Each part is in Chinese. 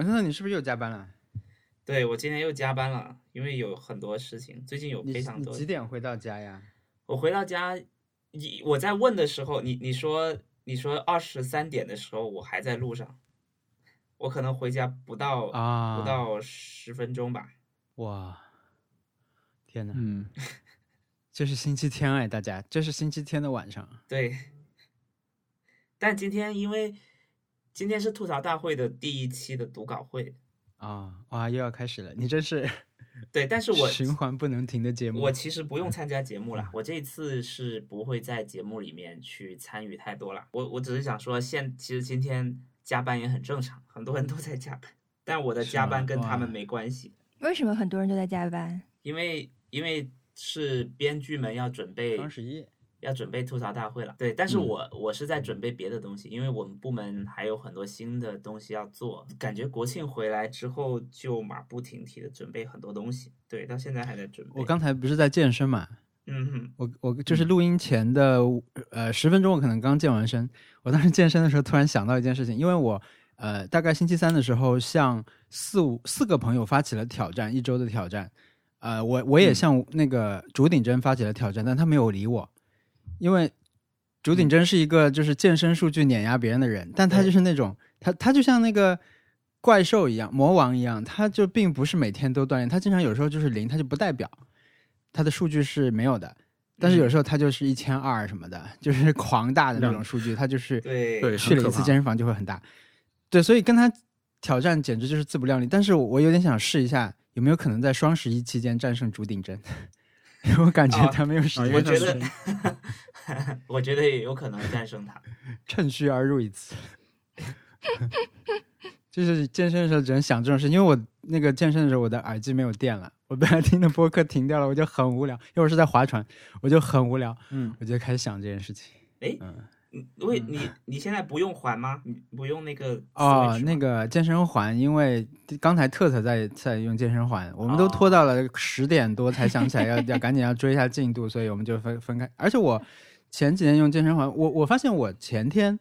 文森特，你是不是又加班了？对我今天又加班了，因为有很多事情，最近有非常多。你几点回到家呀？我回到家，你我在问的时候，你你说你说二十三点的时候，我还在路上，我可能回家不到、啊，不到十分钟吧。哇，天哪！嗯，这是星期天哎，大家，这是星期天的晚上。对，但今天因为今天是吐槽大会的第一期的读稿会，啊，哇，又要开始了！你真是 对，但是我循环不能停的节目。我其实不用参加节目了，我这一次是不会在节目里面去参与太多了。我我只是想说，现其实今天加班也很正常，很多人都在加班，但我的加班跟他们没关系，为什么很多人都在加班？因为因为是编剧们要准备双十一要准备吐槽大会了，对，但是嗯我、我是在准备别的东西，因为我们部门还有很多新的东西要做，感觉国庆回来之后就马不停蹄的准备很多东西，对，到现在还在准备。我刚才不是在健身嘛？嗯哼，我我就是录音前的呃十分钟，我可能刚健完身。我当时健身的时候，突然想到一件事情，因为我呃大概星期三的时候，向四五四个朋友发起了挑战，一周的挑战。呃，我我也嗯向那个竹顶针发起了挑战，但他没有理我，因为竹顶真是一个就是健身数据碾压别人的人，但他就是那种他他就像那个怪兽一样，魔王一样，他就并不是每天都锻炼，他经常有时候就是零，他就不代表他的数据是没有的。但是有时候他就是一千二什么的，就是狂大的那种数据，他就是去了一次健身房就会很大。对，所以跟他挑战简直就是自不量力。但是我有点想试一下，有没有可能在双十一期间战胜竹顶真？因为我感觉啊他没有时间我觉为他是得，我觉得也有可能战胜他。趁虚而入一次。就是健身的时候只能想这种事，因为我那个健身的时候我的耳机没有电了，我本来听的播客停掉了，我就很无聊。因为我是在划船，我就很无聊，嗯，我就开始想这件事情。哎，嗯，你为你你现在不用还吗？你不用那个哦那个健身环，因为刚才特特在在用健身环，我们都拖到了十点多才想起来要要赶紧要追一下进度，所以我们就分分开。而且我前几天用健身环，我我发现我前天，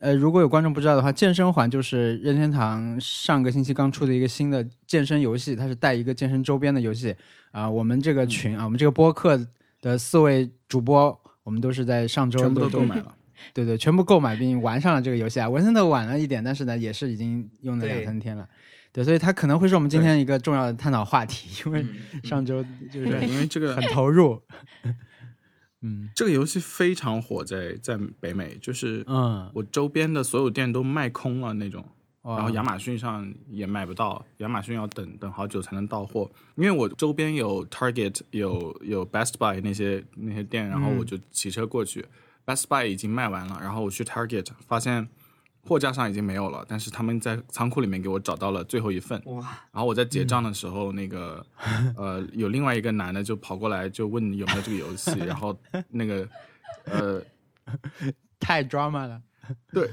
呃，如果有观众不知道的话，健身环就是任天堂上个星期刚出的一个新的健身游戏，它是带一个健身周边的游戏啊、我们这个群啊，我们这个播客的四位主播，我们都是在上周全部都都购买了。对对，全部购买并玩上了这个游戏啊。文森特晚了一点，但是呢，也是已经用了两三天了。对，所以它可能会是我们今天一个重要的探讨话题，因为嗯上周就是，因为这个很投入。嗯这个游戏非常火在在北美，就是嗯，我周边的所有店都卖空了那种。哇然后亚马逊上也买不到，亚马逊要等等好久才能到货。因为我周边有 Target 有有 Best Buy 那些那些店，然后我就骑车过去、b e s t Buy 已经卖完了，然后我去 Target 发现货架上已经没有了，但是他们在仓库里面给我找到了最后一份。哇，然后我在结账的时候，那个 呃有另外一个男的就跑过来就问有没有这个游戏，然后那个呃太 drama 了。对，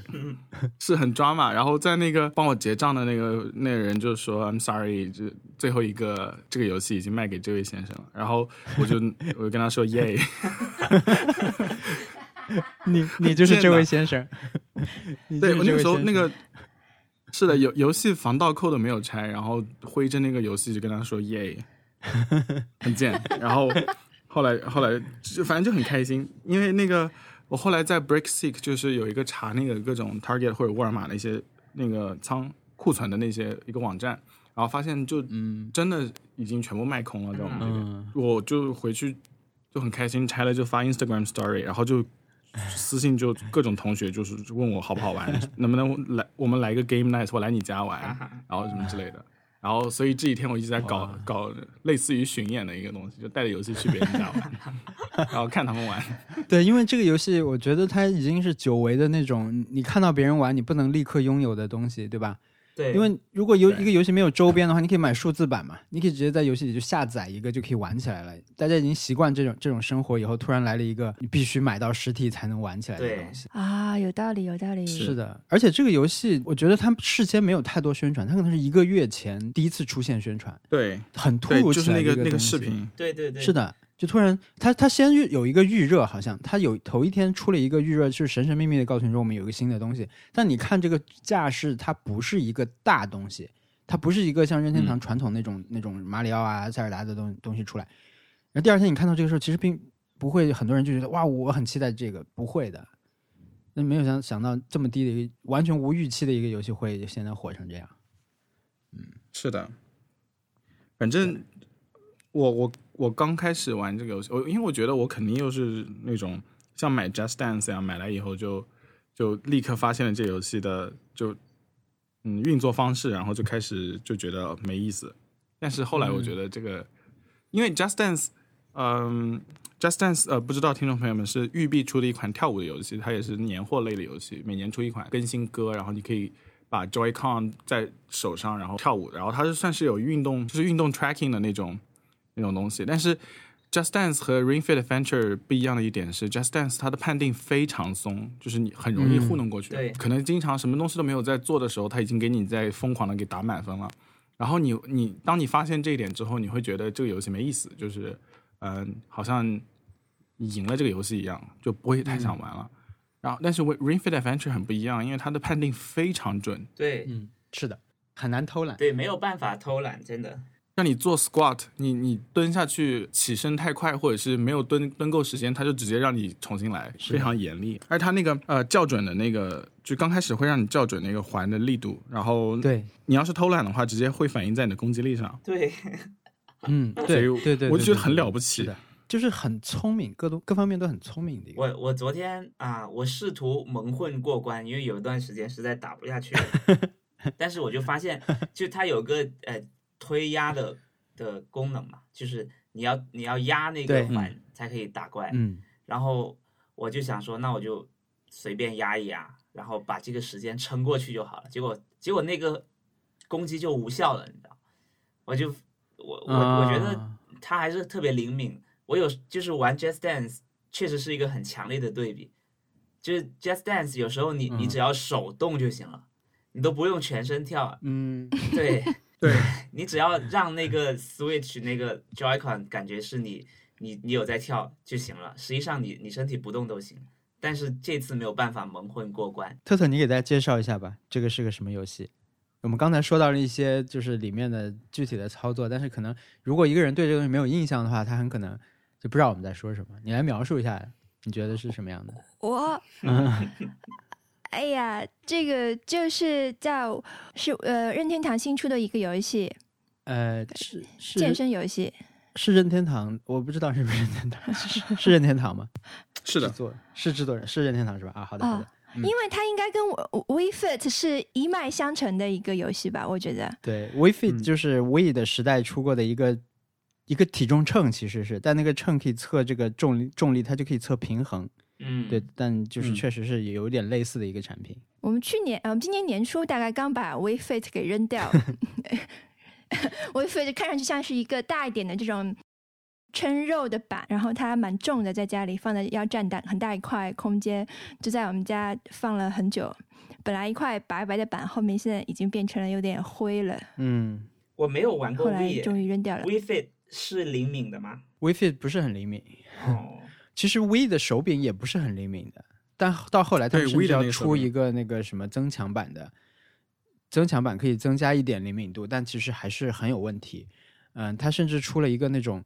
是很 drama。然后在那个帮我结账的那个那个人就说：“I'm sorry，这最后一个这个游戏已经卖给这位先生了。”然后我就我就跟他说：“ 耶 你你就是这位先生。对我那个时候那个是的，游游戏防盗扣都没有拆，然后挥着那个游戏就跟他说：“耶，很贱。”然后后来后来就反正就很开心，因为那个我后来在 BreakSeek 就是有一个查那个各种 Target 或者沃尔玛的一些那个仓库存的那些一个网站，然后发现就嗯真的已经全部卖空了，在我们这边，嗯我就回去就很开心，拆了就发 Instagram Story，然后就私信就各种同学就是问我好不好玩，能不能来我们来一个 Game Night，我来你家玩，然后什么之类的。然后，所以这几天我一直在搞搞类似于巡演的一个东西，就带着游戏去别人家玩，然后看他们玩。对，因为这个游戏，我觉得它已经是久违的那种，你看到别人玩，你不能立刻拥有的东西，对吧？对，因为如果有一个游戏没有周边的话，你可以买数字版嘛，你可以直接在游戏里就下载一个就可以玩起来了。大家已经习惯这种这种生活以后，突然来了一个你必须买到实体才能玩起来的东西。啊，有道理，有道理。是是的，而且这个游戏，我觉得它事先没有太多宣传，它可能是一个月前第一次出现宣传，对。很突对，如其来的就是那个那个视频，对对对，是的，就突然他他先预有一个预热，好像他有头一天出了一个预热，是神神秘秘的告诉你说我们有一个新的东西。但你看这个架势，它不是一个大东西，它不是一个像任天堂嗯传统那种、那种马里奥啊、塞尔达的东东西出来。然后第二天你看到这个时候，其实并不会很多人就觉得哇，我很期待这个，不会的。那没有想想到这么低的一个完全无预期的一个游戏会现在火成这样。嗯是的，反正我我我刚开始玩这个游戏，我因为我觉得我肯定又是那种像买 Just Dance 一样买来以后就就立刻发现了这个游戏的就嗯运作方式，然后就开始就觉得没意思。但是后来我觉得这个，因为 Just Dance，嗯、j u s t Dance 呃，不知道听众朋友们是育碧出的一款跳舞的游戏，它也是年货类的游戏，每年出一款更新歌，然后你可以把 Joy-Con 在手上，然后跳舞，然后它是算是有运动，就是运动 tracking 的那种那种东西。但是 Just Dance 和 Ring Fit Adventure 不一样的一点是，Just Dance 它的判定非常松，就是你很容易糊弄过去，对可能经常什么东西都没有在做的时候，它已经给你在疯狂的给打满分了。然后你你当你发现这一点之后，你会觉得这个游戏没意思，就是嗯、呃好像你赢了这个游戏一样，就不会太想玩了。然后，但是 Ring Fit Adventure 很不一样，因为它的判定非常准，对嗯，是的，很难偷懒。对，没有办法偷懒，真的。让你做 squat，你你蹲下去起身太快，或者是没有蹲蹲够时间，他就直接让你重新来，非常严厉。而他那个呃校准的那个，就刚开始会让你校准那个环的力度，然后对，你要是偷懒的话，直接会反映在你的攻击力上。对，嗯，对对对，我就觉得很了不起的，就是很聪明，各都各方面都很聪明的一个。我我昨天啊，我试图蒙混过关，因为有一段时间实在打不下去，但是我就发现，就它有个呃推压的的功能嘛，就是你要你要压那个环才可以打怪，嗯，然后我就想说，那我就随便压一压，然后把这个时间撑过去就好了。结果结果那个攻击就无效了，你知道？我就我我我觉得啊他还是特别灵敏。我有就是玩 Just Dance，确实是一个很强烈的对比。就是 Just Dance 有时候你你嗯只要手动就行了，你都不用全身跳。嗯，对对，你只要让那个 Switch 那个 Joy-Con 感觉是你你你有在跳就行了，实际上你你身体不动都行。但是这次没有办法蒙混过关。特特，你给大家介绍一下吧，这个是个什么游戏？我们刚才说到了一些就是里面的具体的操作，但是可能如果一个人对这个东西没有印象的话，他很可能就不知道我们在说什么。你来描述一下，你觉得是什么样的？我，哎呀，这个就是叫是呃任天堂新出的一个游戏，呃，是健身游戏。是任天堂，我不知道是不是任天堂，是是任天堂吗？是的是制作人是任天堂是吧？啊，好的好的，因为它应该跟我 We Fit 是一脉相承的一个游戏吧，我觉得。对，We Fit 嗯就是 We 的时代出过的一个、一个体重秤，其实是，但那个秤可以测这个重力，重力它就可以测平衡。嗯，对，但就是嗯确实是有点类似的一个产品。我们去年，呃，我们今年年初大概刚把 We Fit 给扔掉。We Fit 看上去像是一个大一点的这种称肉的板，然后它蛮重的，在家里放的要占大很大一块空间，就在我们家放了很久。本来一块白白的板，后面现在已经变成了有点灰了，嗯我没有玩过后来 We 终于扔掉了。We Fit 是灵敏的吗？，We Fit 不是很灵敏，哦，其实 We 的手柄也不是很灵敏的，但到后来他们对甚至要出一个那个什么增强版的，增强版可以增加一点灵敏度，但其实还是很有问题。嗯，它甚至出了一个那种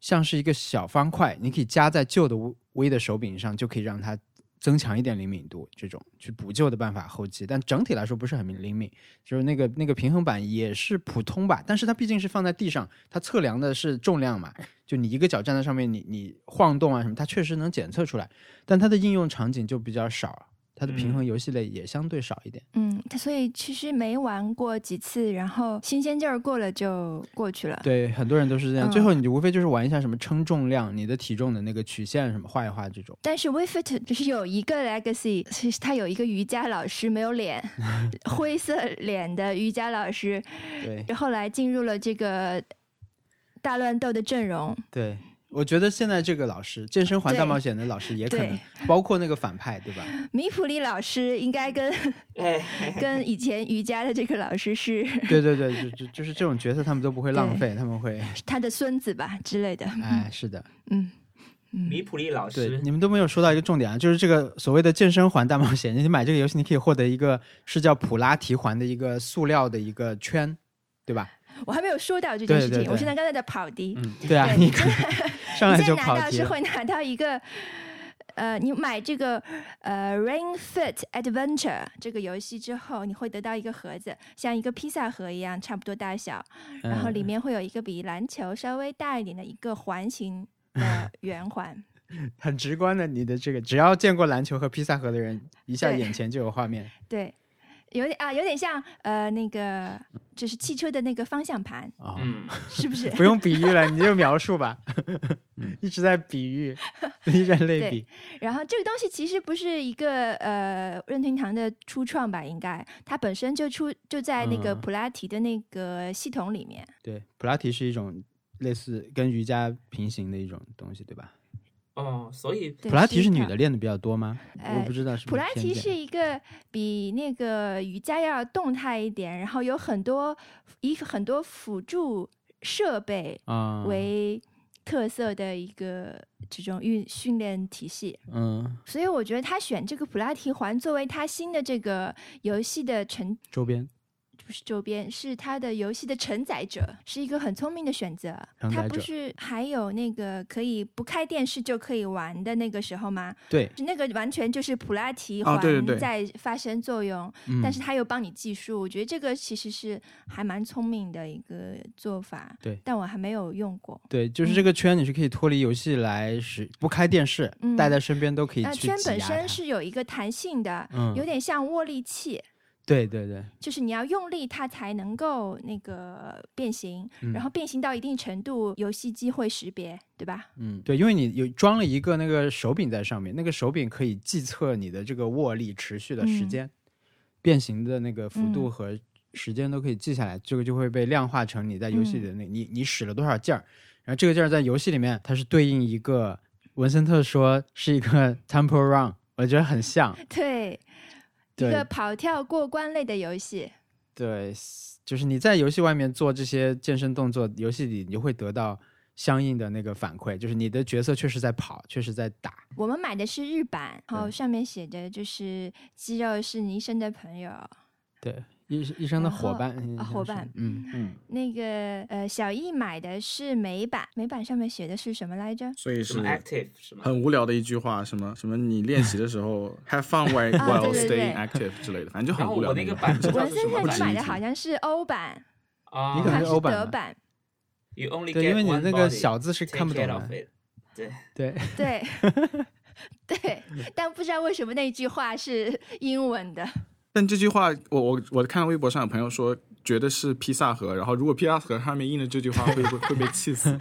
像是一个小方块，你可以加在旧的 V 的手柄上，就可以让它增强一点灵敏度，这种去补救的办法后期，但整体来说不是很灵敏。就是那个那个平衡板也是普通吧，但是它毕竟是放在地上，它测量的是重量嘛，就你一个脚站在上面，你你晃动啊什么，它确实能检测出来，但它的应用场景就比较少，它的平衡游戏类也相对少一点。嗯，它所以其实没玩过几次，然后新鲜劲儿过了就过去了。对，很多人都是这样，嗯最后你就无非就是玩一下什么称重量，你的体重的那个曲线什么画一画这种。但是 WeFit 就是有一个 legacy，其实他有一个瑜伽老师没有脸，灰色脸的瑜伽老师，对后来进入了这个大乱斗的阵容，对，我觉得现在这个老师，健身环大冒险的老师也可能包括那个反派，对吧？米普利老师应该跟 哎，跟以前瑜伽的这个老师是对对对，就就就是这种角色，他们都不会浪费，他们会，他的孙子吧之类的。哎，是的，嗯嗯米普利老对，师，你们都没有说到一个重点啊，就是这个所谓的健身环大冒险，你买这个游戏，你可以获得一个是叫普拉提环的一个塑料的一个圈，对吧？我还没有说到这件事情，对对对我现在刚才在跑题。嗯，对啊，对你你看 上来你现在就跑题了，拿到是会拿到一个，呃，你买这个呃 Ring Fit Adventure 这个游戏之后，你会得到一个盒子，像一个披萨盒一样，差不多大小，然后里嗯面会有一个比篮球稍微大一点的一个环形的 圆环。很直观的，你的这个只要见过篮球和披萨盒的人，一下眼前就有画面。对，有点啊，有点像呃那个就是汽车的那个方向盘，啊、嗯，是不是？不用比喻了，你就描述吧，一直在比喻，一人类对比。然后这个东西其实不是一个呃任天堂的初创吧？应该它本身就出就在那个嗯普拉提的那个系统里面。对，普拉提是一种类似跟瑜伽平行的一种东西，对吧？哦，所以普拉提是女的练的比较多吗？呃我不知道是不普拉提是一个比那个瑜伽要动态一点，然后有很多以很多辅助设备啊，为特色的一个这种运训练体系。嗯，所以我觉得他选这个普拉提环作为他新的这个游戏的成周边不是周边，是它的游戏的承载者，是一个很聪明的选择。它不是还有那个可以不开电视就可以玩的那个时候吗？对，那个完全就是普拉提环在发生作用，嗯但是它又帮你计数。我觉得这个其实是还蛮聪明的一个做法。对但我还没有用过。对，就是嗯这个圈你是可以脱离游戏来使，不开电视，嗯带在身边都可以那圈本身是有一个弹性的，嗯有点像握力器。对对对，就是你要用力，它才能够那个变形，嗯。然后变形到一定程度，游戏机会识别，对吧？嗯，对，因为你有装了一个那个手柄在上面，那个手柄可以计测你的这个握力持续的时嗯。间，变形的那个幅度嗯。和时间都可以记下来，这个就会被量化成你在游戏里的那、你你使了多少劲儿，然后这个劲儿在游戏里面它是对应一个文森特说是一个 tempo run，我觉得很像，对，一对个跑跳过关类的游戏。对，就是你在游戏外面做这些健身动作，游戏里你就会得到相应的那个反馈，就是你的角色确实在跑，确实在打。我们买的是日版，然后上面写的就是“肌肉是你一生的朋友对，医医生的伙伴，伙伴嗯，嗯，”。那个呃，小易买的是美版，美版上面写的是什么来着？所以是 active 是吗？很无聊的一句话，什么什么你练习的时候 have fun while 啊 while staying active 之类的，反正就很无聊。我那个版不知道文森是什么版特你买的好像是欧版，啊，你可能是是欧版德版？You only 对，因为你那个小字是看不懂的。对，对，对对，但不知道为什么那句话是英文的。但这句话，我我我看到微博上有朋友说，觉得是披萨盒，然后如果披萨盒上面印的这句话，会不会会被气死？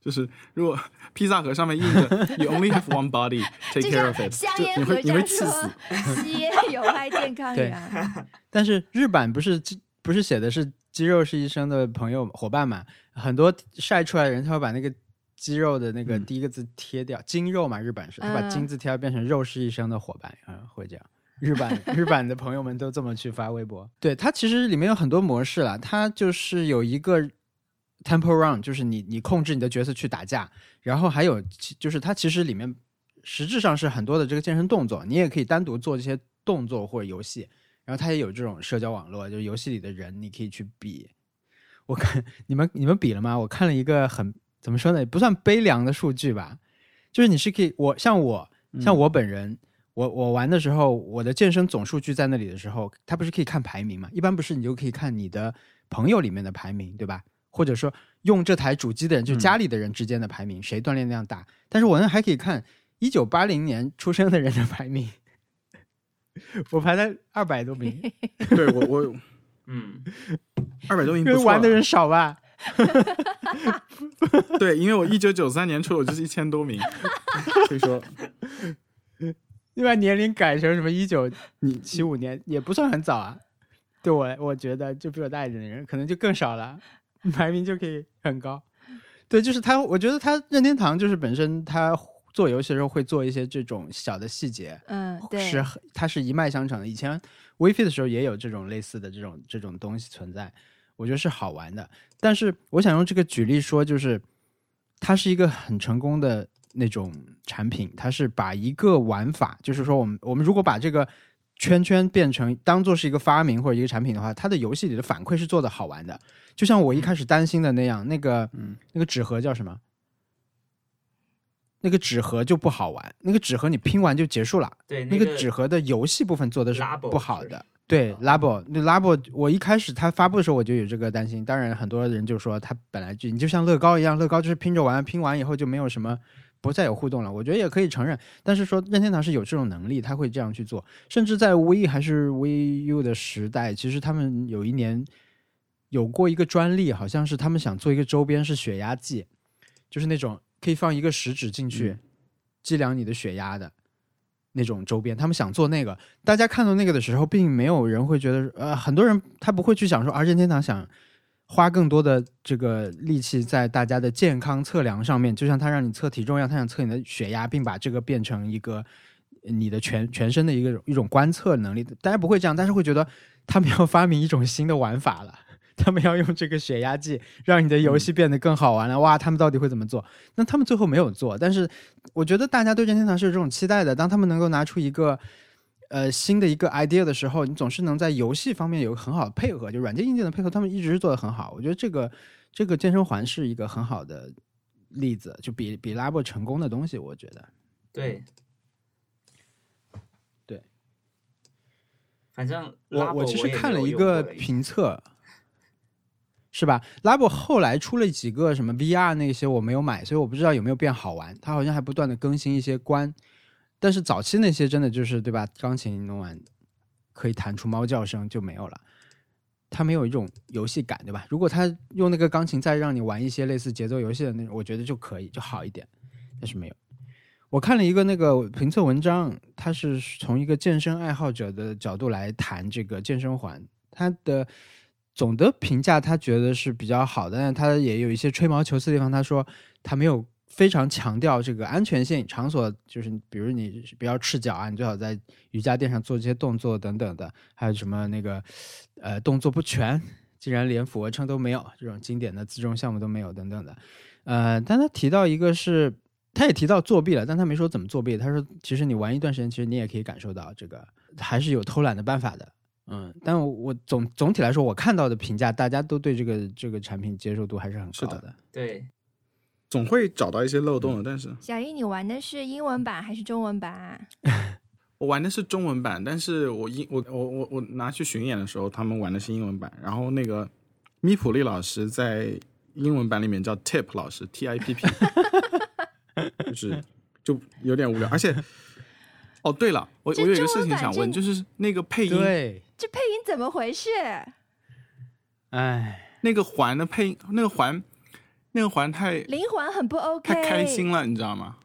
就是如果披萨盒上面印着 “You only have one body, take care of it”，你会你会气死说。吸烟有害健康一对样。但是日版不是不是写的是肌肉是医生的朋友伙伴嘛？很多晒出来的人他会把那个肌肉的那个嗯第一个字贴掉，筋肉嘛，日本是他把筋字贴掉变成肉是医生的伙伴，嗯，会这样。日版日版的朋友们都这么去发微博。对它其实里面有很多模式啦，它就是有一个 tempo run，就是你你控制你的角色去打架，然后还有其就是它其实里面实质上是很多的这个健身动作，你也可以单独做这些动作或者游戏，然后它也有这种社交网络，就是游戏里的人你可以去比。我看你们你们比了吗？我看了一个很怎么说呢，也不算悲凉的数据吧，就是你是可以我像我像我本人。我我玩的时候，我的健身总数据在那里的时候，它不是可以看排名嘛？一般不是你就可以看你的朋友里面的排名，对吧？或者说用这台主机的人，就家里的人之间的排名，谁锻炼量大？但是我那还可以看一九八零年出生的人的排名，我排在二百多名，对我我 嗯，二百多名玩的人少吧？对，因为我一九九三年出，我就是一千多名，所以说你把年龄改成什么一九你七五年，也不算很早啊。对我我觉得，就比我大一点的人，可能就更少了，排名就可以很高。对，就是他，我觉得他任天堂就是本身他做游戏的时候会做一些这种小的细节，嗯，对，是很它是一脉相承的。以前 WiFi 的时候也有这种类似的这种这种东西存在，我觉得是好玩的。但是我想用这个举例说，就是它是一个很成功的那种产品，它是把一个玩法，就是说我们我们如果把这个圈圈变成当做是一个发明或者一个产品的话，它的游戏里的反馈是做的好玩的。就像我一开始担心的那样，那个嗯那个纸盒叫什么？那个纸盒就不好玩，那个纸盒你拼完就结束了。对，那个个纸盒的游戏部分做的是不好的。对哦 Labo，那 Labo，我一开始它发布的时候我就有这个担心。当然，很多人就说它本来就你就像乐高一样，乐高就是拼着玩，拼完以后就没有什么不再有互动了。我觉得也可以承认，但是说任天堂是有这种能力，他会这样去做。甚至在 Wii 还是 Wii U 的时代，其实他们有一年有过一个专利，好像是他们想做一个周边是血压计，就是那种可以放一个食指进去。嗯计量你的血压的那种周边，他们想做那个。大家看到那个的时候，并没有人会觉得，呃，很多人他不会去想说，啊，任天堂想花更多的这个力气在大家的健康测量上面，就像他让你测体重一样，他想测你的血压，并把这个变成一个你的全全身的一个一种观测能力。大家不会这样，但是会觉得他们要发明一种新的玩法了。他们要用这个血压计让你的游戏变得更好玩了，哇！他们到底会怎么做？那他们最后没有做，但是我觉得大家对任天堂是有这种期待的。当他们能够拿出一个呃新的一个 idea 的时候，你总是能在游戏方面有很好的配合，就软件硬件的配合，他们一直是做的很好。我觉得这个这个健身环是一个很好的例子，就比比 Labo 成功的东西，我觉得。对对，反正我我其实看了一个评测，是吧？Labo 后来出了几个什么 VR 那些我没有买，所以我不知道有没有变好玩。它好像还不断的更新一些关，但是早期那些真的就是对吧？钢琴弄完可以弹出猫叫声就没有了，它没有一种游戏感，对吧？如果他用那个钢琴再让你玩一些类似节奏游戏的那种，我觉得就可以就好一点，但是没有。我看了一个那个评测文章，它是从一个健身爱好者的角度来谈这个健身环，它的总的评价他觉得是比较好的，但他也有一些吹毛求疵的地方。他说他没有非常强调这个安全性，场所就是比如你不要赤脚啊，你最好在瑜伽垫上做这些动作等等的，还有什么那个呃动作不全，竟然连俯卧撑都没有，这种经典的自重项目都没有等等的。呃，但他提到一个是，他也提到作弊了，但他没说怎么作弊。他说其实你玩一段时间，其实你也可以感受到这个还是有偷懒的办法的。嗯，但我我总总体来说，我看到的评价，大家都对这个这个产品接受度还是很高的。对，总会找到一些漏洞的。但是小易，你玩的是英文版还是中文版啊？我玩的是中文版，但是我英我我我我拿去巡演的时候，他们玩的是英文版。然后那个米普利老师在英文版里面叫 Tip 老师，T I P P，就是就有点无聊。而且，哦对了，我我有一个事情想问，就是那个配音，对，这配音怎么回事？哎，那个环的配音，那个环，那个环太灵魂很不 OK，太开心了，你知道吗？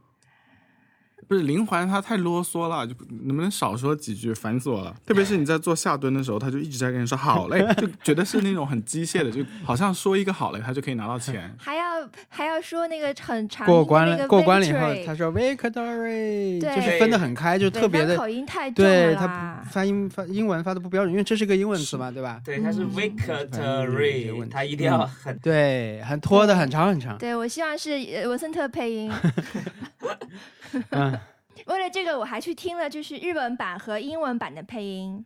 不是灵环，他太啰嗦了，就能不能少说几句，烦死我了。特别是你在做下蹲的时候，他就一直在跟你说好嘞，就觉得是那种很机械的，就好像说一个好嘞，他就可以拿到钱。还要还要说那个很长过关了，过关了以后他说 victory，对就是分得很开，就特别的，口音太重对他了。发音发英文发的不标准，因为这是个英文词嘛，对吧？对，他是 victory，题它一定要很对，很拖的很长很长。对，我希望是呃文森特配音。嗯，为了这个，我还去听了就是日文版和英文版的配音。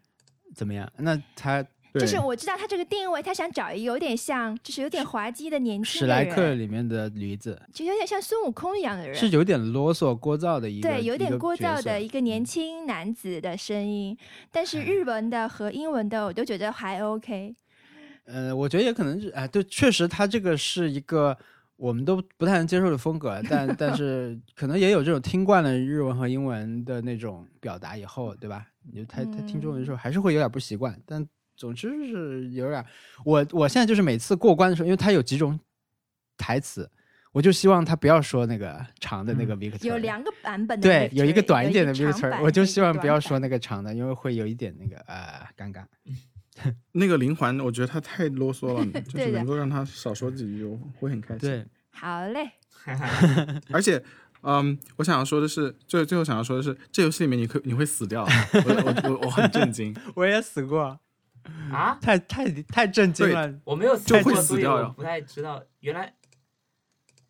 怎么样？那他就是我知道他这个定位，他想找一个有点像，就是有点滑稽的年轻的史莱克，里面的驴子就有点像孙悟空一样的人，是有点啰嗦聒噪的一个，对，有点聒噪的一个年轻男子的声音。但是日文的和英文的我都觉得还 OK。呃，我觉得也可能是，哎，对，确实他这个是一个我们都不太能接受的风格，但 但是可能也有这种听惯了日文和英文的那种表达以后，对吧？你就他他听中文的时候还是会有点不习惯，但总之是有点，我我现在就是每次过关的时候，因为他有几种台词，我就希望他不要说那个长的那个 Victor，、有两个版本的对有一个短一点的 Victor，我就希望不要说那个长的，因为会有一点那个呃尴尬。那个灵环，我觉得他太啰嗦了，就是能够让他少说几句，我会很开心。对，好嘞，而且，嗯，我想要说的是，最最后想要说的是，这游戏里面你可你会死掉，我我我我很震惊。我也死过，啊，太太太震惊了。我没有死就会过，所以死掉呀。不太知道。原来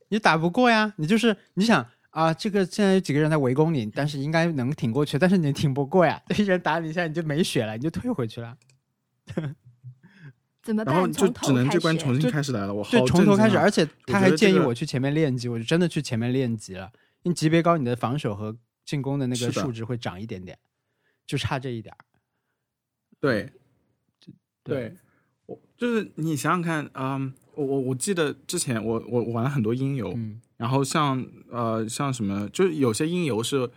你打不过呀，你就是你想啊，这个现在有几个人在围攻你，但是应该能挺过去，但是你挺不过呀，一人打你一下你就没血了，你就退回去了，怎么办？然后就只能这关重新开始来了，我好就从头开始，而且他还建议我去前面练级，我就真的去前面练级了。因为级别高，你的防守和进攻的那个数值会涨一点点，就差这一点儿。对，对对，我就是你想想看，嗯，我我我记得之前我我我玩了很多音游，嗯然后像呃像什么，就是有些音游是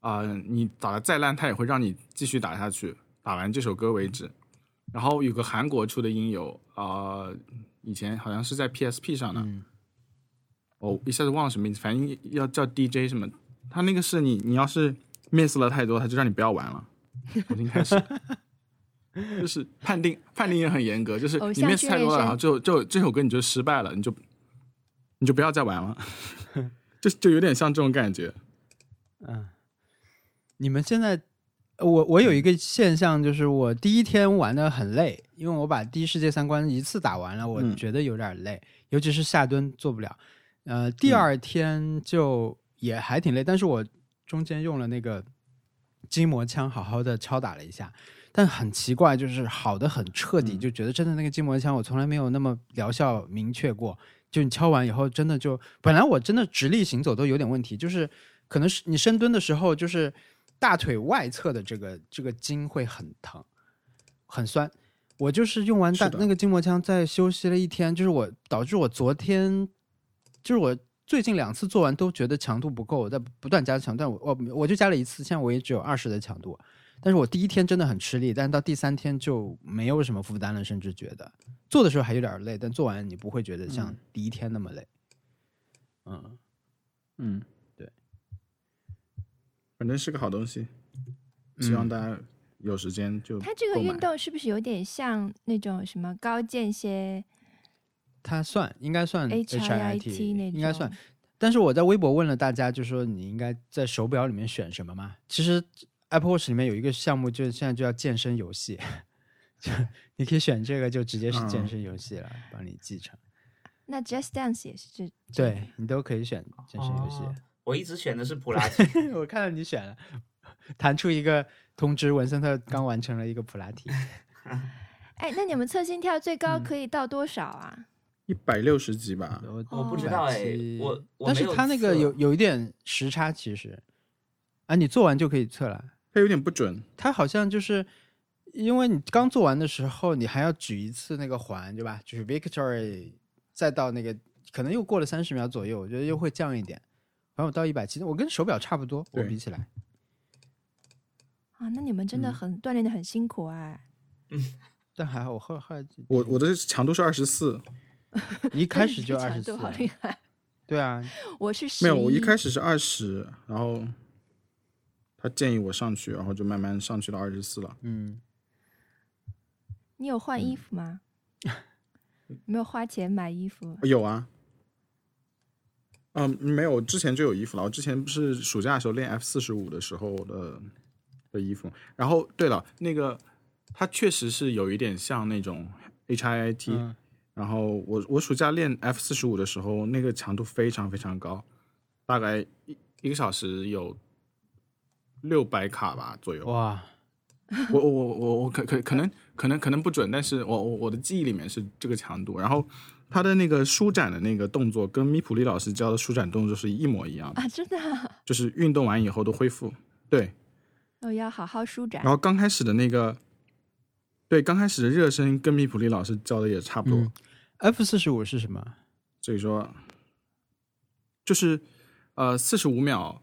啊、呃你打的再烂，它也会让你继续打下去，打完这首歌为止。然后有个韩国出的音游啊、呃以前好像是在 PSP 上的，嗯我一下子忘了什么名字，反正要叫 DJ 什么，他那个是你你要是 miss 了太多，他就让你不要玩了，重新开始。就是判定判定也很严格，就是你 miss 太多了，然后就就这首歌你就失败了，你就你就不要再玩了，就就有点像这种感觉。嗯，你们现在，我我有一个现象，就是我第一天玩的很累，因为我把第一世界三关一次打完了，我嗯觉得有点累，尤其是下蹲做不了。呃，第二天就也还挺累，但是我中间用了那个筋膜枪，好好的敲打了一下。但很奇怪，就是好的很彻底，嗯就觉得真的那个筋膜枪，我从来没有那么疗效明确过。就你敲完以后，真的就本来我真的直立行走都有点问题，就是可能是你深蹲的时候，就是大腿外侧的这个这个筋会很疼，很酸。我就是用完大那个筋膜枪，再休息了一天，就是我导致我昨天，就是我最近两次做完都觉得强度不够，我在不断加强，但我我我就加了一次，现在我也只有二十的强度。但是我第一天真的很吃力，但是到第三天就没有什么负担了，甚至觉得做的时候还有点累，但做完你不会觉得像嗯第一天那么累。嗯，嗯，对，反正是个好东西，希望嗯大家有时间就它这个运动是不是有点像那种什么高间歇它算应该算 HIIT 那种？应该算。但是我在微博问了大家，就说你应该在手表里面选什么嘛？其实 Apple Watch 里面有一个项目，就是现在就叫健身游戏，就你可以选这个，就直接是健嗯身游戏了，帮你继承。那 Just Dance 也是这对你都可以选健身游戏。哦我一直选的是普拉提，我看到你选了，弹出一个通知，文森特刚完成了一个普拉提。哎，那你们测心跳最高嗯可以到多少啊？一百六十级吧。我我不知道哎我我但是没有它那个有有一点时差，其实啊，你做完就可以测了。它有点不准，它好像就是因为你刚做完的时候，你还要举一次那个环，对吧？就是 victory，再到那个可能又过了三十秒左右，我觉得又会降一点。反正我到一百七，我跟手表差不多，我比起来。啊，那你们真的嗯很锻炼的很辛苦哎。嗯 但还好，我后后来我我的强度是二十四，一开始就 二十四强度，好厉害。对啊，我是十没有，我一一开始是二十，然后他建议我上去，然后就慢慢上去到二十四了。嗯，你有换嗯衣服吗？没有花钱买衣服，有啊，嗯，没有，之前就有衣服了。我之前不是暑假的时候练 F 四十五的时候的的衣服。然后，对了，那个它确实是有一点像那种 HIIT、嗯然后我我暑假练 F 四十五的时候，那个强度非常非常高，大概一一个小时有六百卡吧左右。哇，我我我我我可可可能可能可能不准，但是我我我的记忆里面是这个强度。然后他的那个舒展的那个动作跟米普利老师教的舒展动作是一模一样的，啊，真的啊，就是运动完以后的恢复。对，我要好好舒展然。后刚开始的那个，对，刚开始的热身跟米普利老师教的也差不多。嗯 F 四十五是什么？所以说，就是呃四十五秒，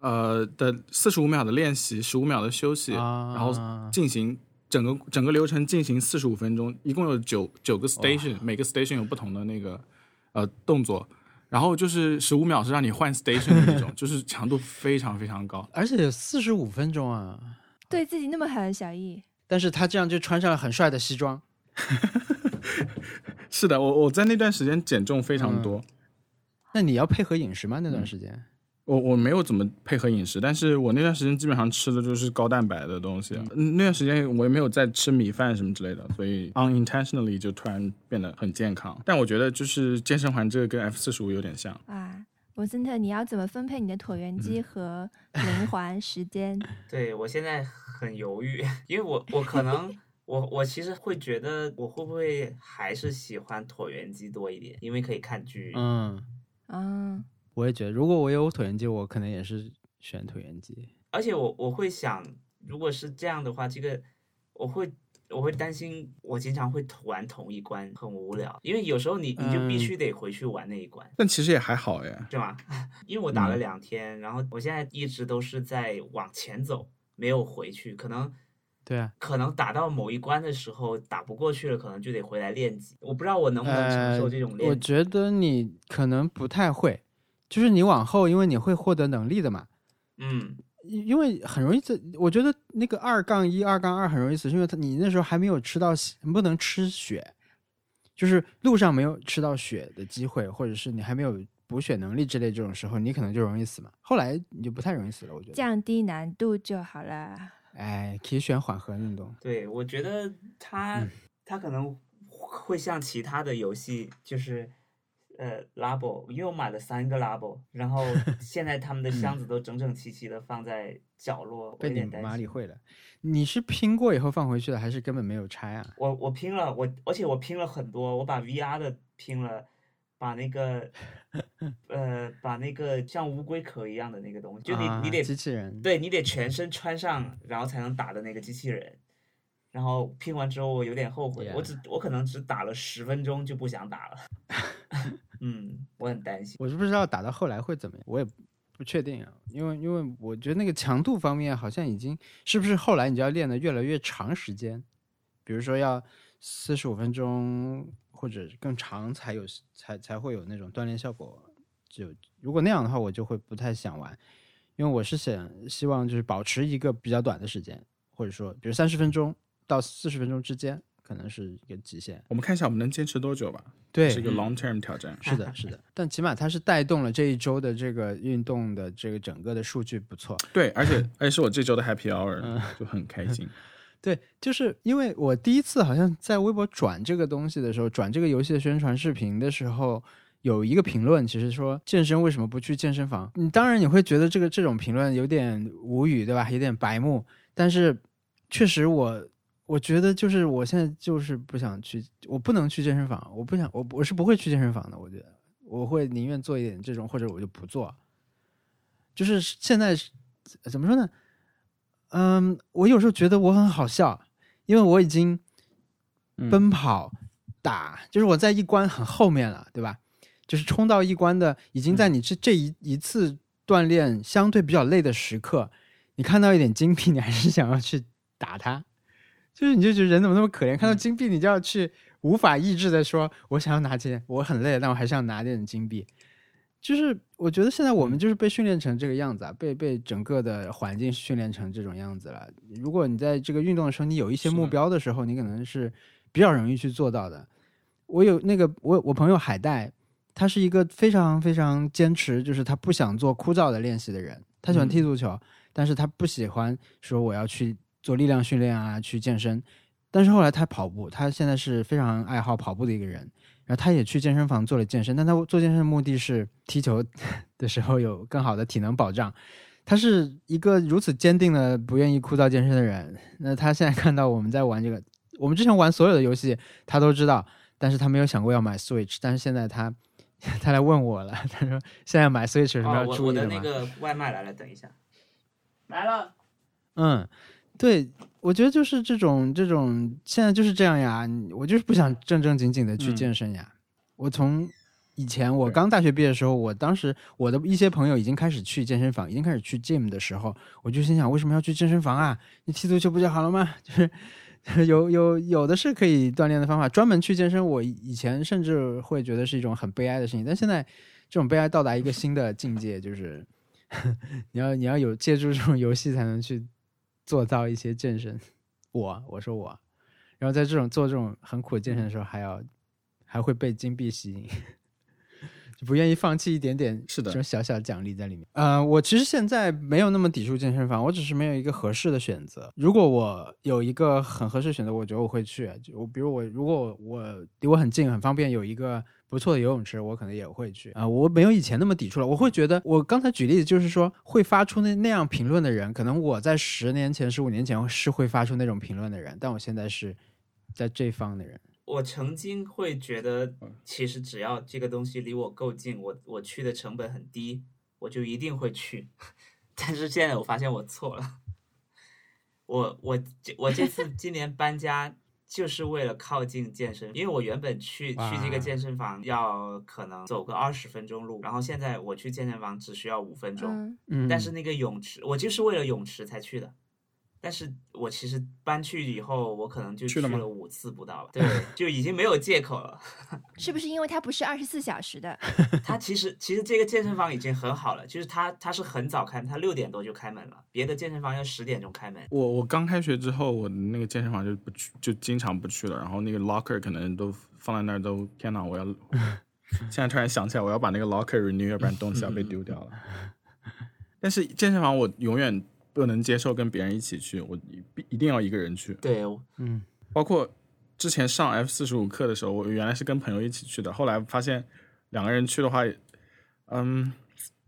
呃的四十五秒的练习，十五秒的休息，啊然后进行整个整个流程进行四十五分钟，一共有九九个 station，每个 station 有不同的那个呃动作，然后就是十五秒是让你换 station 的那种，就是强度非常非常高。而且有四十五分钟啊！对自己那么狠，小易，但是他这样就穿上了很帅的西装，是的，我我在那段时间减重非常多，那你要配合饮食吗？那段时间？我我没有怎么配合饮食，但是我那段时间基本上吃的就是高蛋白的东西。嗯那段时间我也没有在吃米饭什么之类的，所以 unintentionally 就突然变得很健康。但我觉得就是健身环这个跟 F 四十五有点像。啊，文森特，你要怎么分配你的椭圆机和零环时间？对我现在很犹豫，因为我我可能我我其实会觉得我会不会还是喜欢椭圆机多一点，因为可以看剧。嗯，嗯，我也觉得，如果我有椭圆机，我可能也是选椭圆机。而且我我会想，如果是这样的话，这个我会我会担心，我经常会玩同一关很无聊，因为有时候你你就必嗯须得回去玩那一关。但其实也还好耶。是吗？因为我打了嗯两天，然后我现在一直都是在往前走，没有回去。可能对啊，可能打到某一关的时候打不过去了，可能就得回来练级。我不知道我能不能承受这种呃。我。觉得你可能不太会，就是你往后，因为你会获得能力的嘛。嗯，因因为很容易死，我觉得那个二杠一、二杠二很容易死，是因为他你那时候还没有吃到血，不能吃血，就是路上没有吃到血的机会，或者是你还没有补血能力之类这种时候，你可能就容易死嘛。后来你就不太容易死了，我觉得。降低难度就好了。哎，可以选缓和运动。对，我觉得它、嗯它可能会像其他的游戏，就是呃 Labo，因为我买了三个 Labo，然后 现在他们的箱子都整整齐齐的放在角落，我被你有点担心。妈理会了。你是拼过以后放回去的，还是根本没有拆啊？我我拼了，我而且我拼了很多，我把 VR 的拼了，把那个 呃把那个像乌龟壳一样的那个东西，就你、啊你得机器人，对你得全身穿上，然后才能打的那个机器人。然后拼完之后，我有点后悔我只我可能只打了十分钟就不想打了。嗯，我很担心。我是不知道打到后来会怎么样，我也不确定啊。因为因为我觉得那个强度方面好像已经是不是后来你就要练的越来越长时间，比如说要四十五分钟或者更长才有才才会有那种锻炼效果。就如果那样的话，我就会不太想玩，因为我是想希望就是保持一个比较短的时间，或者说比如三十分钟到四十分钟之间，可能是一个极限。我们看一下我们能坚持多久吧，对，是一个 long term 挑战。是的，是的，但起码它是带动了这一周的这个运动的这个整个的数据不错。对，而且 而且是我这周的 happy hour，、嗯 就很开心。对，就是因为我第一次好像在微博转这个东西的时候，转这个游戏的宣传视频的时候，有一个评论，其实说健身为什么不去健身房？你当然你会觉得这个这种评论有点无语，对吧？有点白目，但是确实我。我觉得就是我现在就是不想去，我不能去健身房，我不想，我我是不会去健身房的。我觉得我会宁愿做一点这种，或者我就不做。就是现在怎么说呢？嗯，我有时候觉得我很好笑，因为我已经嗯奔跑打，就是我在一关很后面了，对吧？就是冲到一关的，已经在你这这一一次锻炼相对比较累的时刻，你看到一点金币，你还是想要去打它，就是你就觉得人怎么那么可怜？看到金币，你就要去无法抑制的说，我想要拿钱，我很累，但我还是要拿点金币。就是我觉得现在我们就是被训练成这个样子啊，被被整个的环境训练成这种样子了。如果你在这个运动的时候，你有一些目标的时候，你可能是比较容易去做到的。我有那个我我朋友海带，他是一个非常非常坚持，就是他不想做枯燥的练习的人。他喜欢踢足球，但是他不喜欢说我要去做力量训练啊，去健身。但是后来他跑步，他现在是非常爱好跑步的一个人。然后他也去健身房做了健身，但他做健身的目的是踢球 的时候有更好的体能保障。他是一个如此坚定的不愿意枯燥健身的人。那他现在看到我们在玩这个，我们之前玩所有的游戏他都知道，但是他没有想过要买 Switch。但是现在他他来问我了，他说现在买 Switch 有什么哦，要我我注意吗？的那个外卖来了，等一下，来了。嗯，对，我觉得就是这种这种现在就是这样呀，我就是不想正正经经的去嗯健身呀。我从以前我刚大学毕业的时候，我当时我的一些朋友已经开始去健身房，已经开始去 gym 的时候，我就心想，为什么要去健身房啊？你踢足球不就好了吗？就是有有有的是可以锻炼的方法，专门去健身，我以前甚至会觉得是一种很悲哀的事情，但现在这种悲哀到达一个新的境界，就是 你要你要有借助这种游戏才能去做到一些健身。我我说我，然后在这种做这种很苦的健身的时候，还要还会被金币吸引，就不愿意放弃一点点是的这种小小奖励在里面。呃，我其实现在没有那么抵触健身房，我只是没有一个合适的选择。如果我有一个很合适的选择，我觉得我会去。就我比如我如果我离我很近很方便，有一个不错的游泳池，我可能也会去啊、我没有以前那么抵触了。我会觉得，我刚才举例子就是说，会发出那那样评论的人，可能我在十年前、十五年前是会发出那种评论的人，但我现在是在这方的人。我曾经会觉得，其实只要这个东西离我够近，我我去的成本很低，我就一定会去。但是现在我发现我错了，我我这我这次 今年搬家就是为了靠近健身，因为我原本去去这个健身房要可能走个二十分钟路，然后现在我去健身房只需要五分钟。但是那个泳池，我就是为了泳池才去的。但是我其实搬去以后，我可能就去去了五次不到吧，对，就已经没有借口了。是不是因为它不是二十四小时的？它其实其实这个健身房已经很好了，就是它它是很早开，它六点多就开门了，别的健身房要十点钟开门。我我刚开学之后，我那个健身房就不去，就经常不去了。然后那个 locker 可能都放在那儿都，天哪！我要现在突然想起来，我要把那个 locker renew，要不然东西要被丢掉了。但是健身房我永远不能接受跟别人一起去，我一必一定要一个人去。对，嗯包括之前上 F 四十五课的时候，我原来是跟朋友一起去的，后来发现两个人去的话，嗯，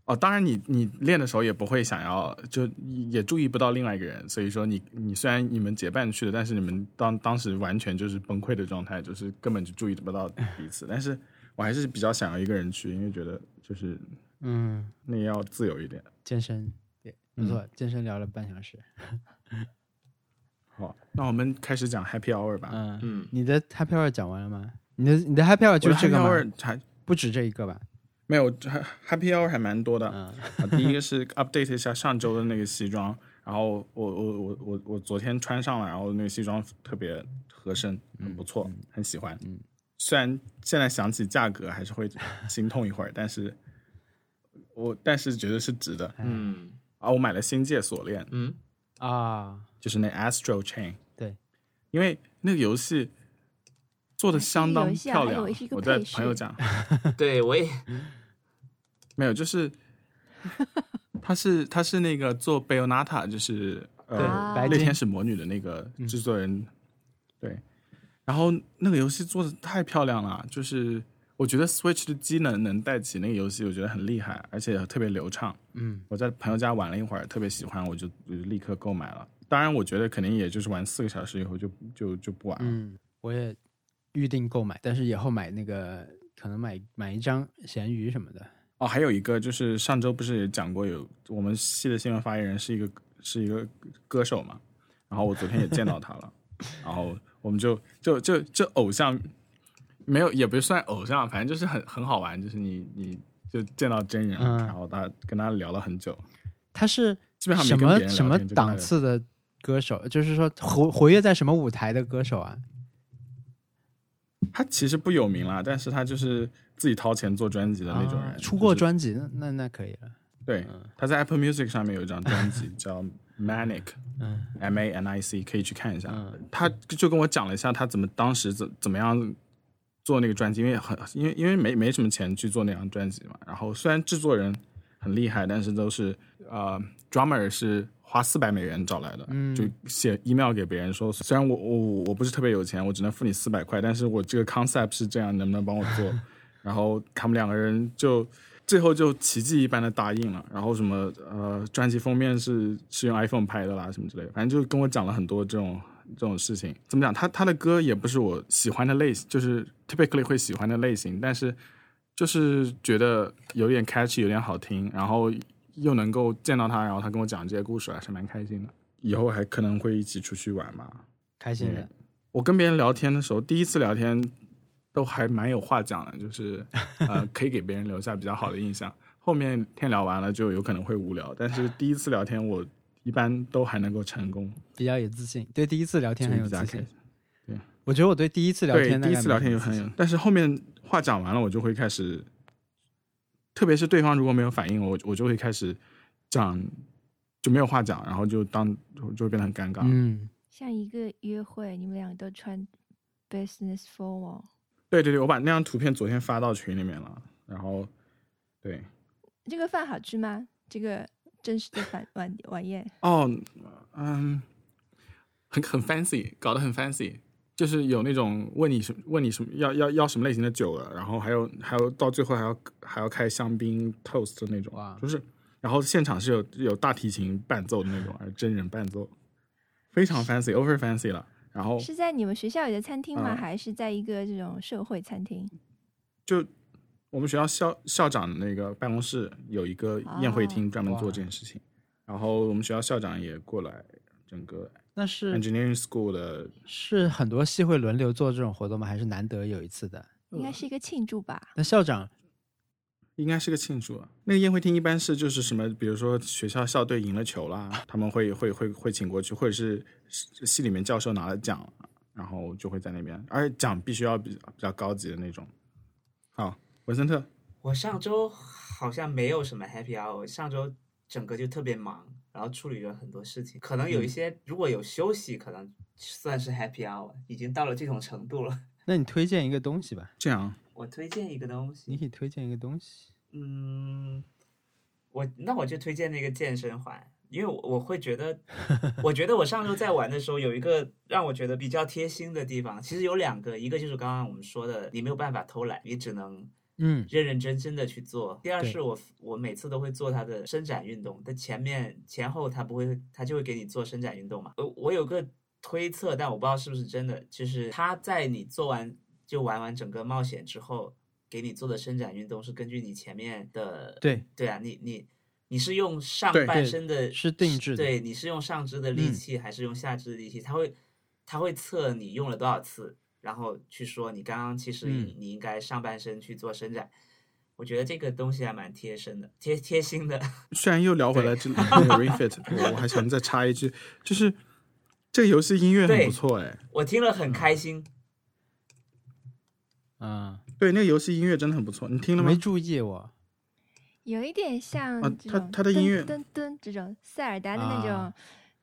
哦，当然你你练的时候也不会想要，就也注意不到另外一个人，所以说你你虽然你们结伴去的，但是你们当当时完全就是崩溃的状态，就是根本就注意不到彼此。但是我还是比较想要一个人去，因为觉得就是嗯，那个要自由一点。健身对，不错，健身聊了半小时。好，那我们开始讲 Happy Hour 吧。嗯，嗯，你的 Happy Hour 讲完了吗？你的你的 Happy Hour 就是这个还不止这一个吧？没有 Happy Hour 还蛮多的。嗯啊，第一个是 update 一下上周的那个西装，然后我我我我我昨天穿上了，然后那个西装特别合身，很不错，很喜欢。嗯虽然现在想起价格还是会心痛一会儿，但是我但是觉得是值的。嗯啊，我买了星界锁链，嗯，啊，就是那 Astro Chain，对，因为那个游戏做的相当漂亮我在朋友家，对我也。没有，就是 他是他是那个做贝欧娜塔，就是呃白金猎天使魔女的那个制作人，对。然后那个游戏做的太漂亮了，就是我觉得 Switch 的机能能带起那个游戏，我觉得很厉害，而且特别流畅。嗯我在朋友家玩了一会儿，特别喜欢，我就立刻购买了。当然，我觉得肯定也就是玩四个小时以后就就就不玩了。嗯，我也预定购买，但是以后买那个可能买买一张咸鱼什么的。哦，还有一个就是上周不是也讲过有我们系的新闻发言人是一个是一个歌手嘛，然后我昨天也见到他了，然后我们就就就就偶像没有也不算偶像，反正就是很很好玩，就是你你就见到真人，嗯然后他跟他聊了很久，他是基本上什么什么档次的歌手？就是说活活跃在什么舞台的歌手啊？他其实不有名啦，但是他就是自己掏钱做专辑的那种人，啊出过专辑，那那那可以了。对，他在 Apple Music 上面有一张专辑 叫 Manic，嗯 M A N I C，可以去看一下。嗯他就跟我讲了一下他怎么当时怎怎么样做那个专辑，因为很因为因为没没什么钱去做那张专辑嘛。然后虽然制作人很厉害，但是都是呃 drummer 是花四百美元找来的，嗯就写 email 给别人说，虽然我我我不是特别有钱，我只能付你四百块，但是我这个 concept 是这样，能不能帮我做？然后他们两个人就最后就奇迹一般的答应了。然后什么呃，专辑封面是是用 iPhone 拍的啦，什么之类的，反正就跟我讲了很多这种这种事情。怎么讲？他他的歌也不是我喜欢的类型，就是 typically 会喜欢的类型，但是就是觉得有点 catchy，有点好听，然后又能够见到他，然后他跟我讲这些故事，还是蛮开心的。以后还可能会一起出去玩嘛。开心的。我跟别人聊天的时候，第一次聊天都还蛮有话讲的，就是呃，可以给别人留下比较好的印象。后面天聊完了就有可能会无聊，但是第一次聊天我一般都还能够成功，比较有自信，对第一次聊天很有自信。。我觉得我对第一次聊对，天，第一次聊天就很有，但是后面话讲完了，我就会开始，特别是对方如果没有反应，我我就会开始讲，就没有话讲，然后就当就就会变得很尴尬。嗯，像一个约会，你们俩都穿 business formal，对对对，我把那张图片昨天发到群里面了，然后对，这个饭好吃吗？这个真实的晚晚晚宴，哦，嗯，很很 fancy，搞得很 fancy，就是有那种问你什问你什么要要要什么类型的酒了，然后还有还有到最后还要还要开香槟 toast 的那种，啊就是然后现场是有有大提琴伴奏的那种，而真人伴奏，非常 fancy，over fancy 了。然后是在你们学校里的餐厅吗？嗯还是在一个这种社会餐厅？就我们学校校校长那个办公室有一个宴会厅哦专门做这件事情，然后我们学校校长也过来，整个那是 engineering school 的是很多系会轮流做这种活动吗？还是难得有一次的？应该是一个庆祝吧。那校长应该是个庆祝啊。那个宴会厅一般是就是什么，比如说学校校队赢了球啦，他们会会会会请过去，或者是系系里面教授拿了奖，然后就会在那边，而且奖必须要比比较高级的那种。好，文森特，我上周好像没有什么 happy hour，上周整个就特别忙，然后处理了很多事情，可能有一些、如果有休息，可能算是 happy hour，已经到了这种程度了。那你推荐一个东西吧，这样我推荐一个东西你，可以推荐一个东西。嗯，我那我就推荐那个健身环，因为我我会觉得，我觉得我上周在玩的时候有一个让我觉得比较贴心的地方，其实有两个，一个就是刚刚我们说的，你没有办法偷懒，你只能嗯，认认真真的去做。第二是我我每次都会做他的伸展运动，他前面前后他不会，他就会给你做伸展运动嘛。呃，我有个推测，但我不知道是不是真的，就是他在你做完就玩完整个冒险之后，给你做的伸展运动是根据你前面的对对啊，你你你是用上半身的是定制的对，你是用上肢的力嗯气还是用下肢的力气？他会他会测你用了多少次，然后去说你刚刚其实你应该上半身去做伸展。我觉得这个东西还蛮贴身的，贴贴心的。虽然又聊回来这那个 Ring Fit，我我还想再插一句，就是这个游戏音乐很不错哎，我听了很开心。嗯，对，那个游戏音乐真的很不错，你听了吗没？注意我。有一点像啊他他的音乐噔噔噔这种塞尔达的那种，啊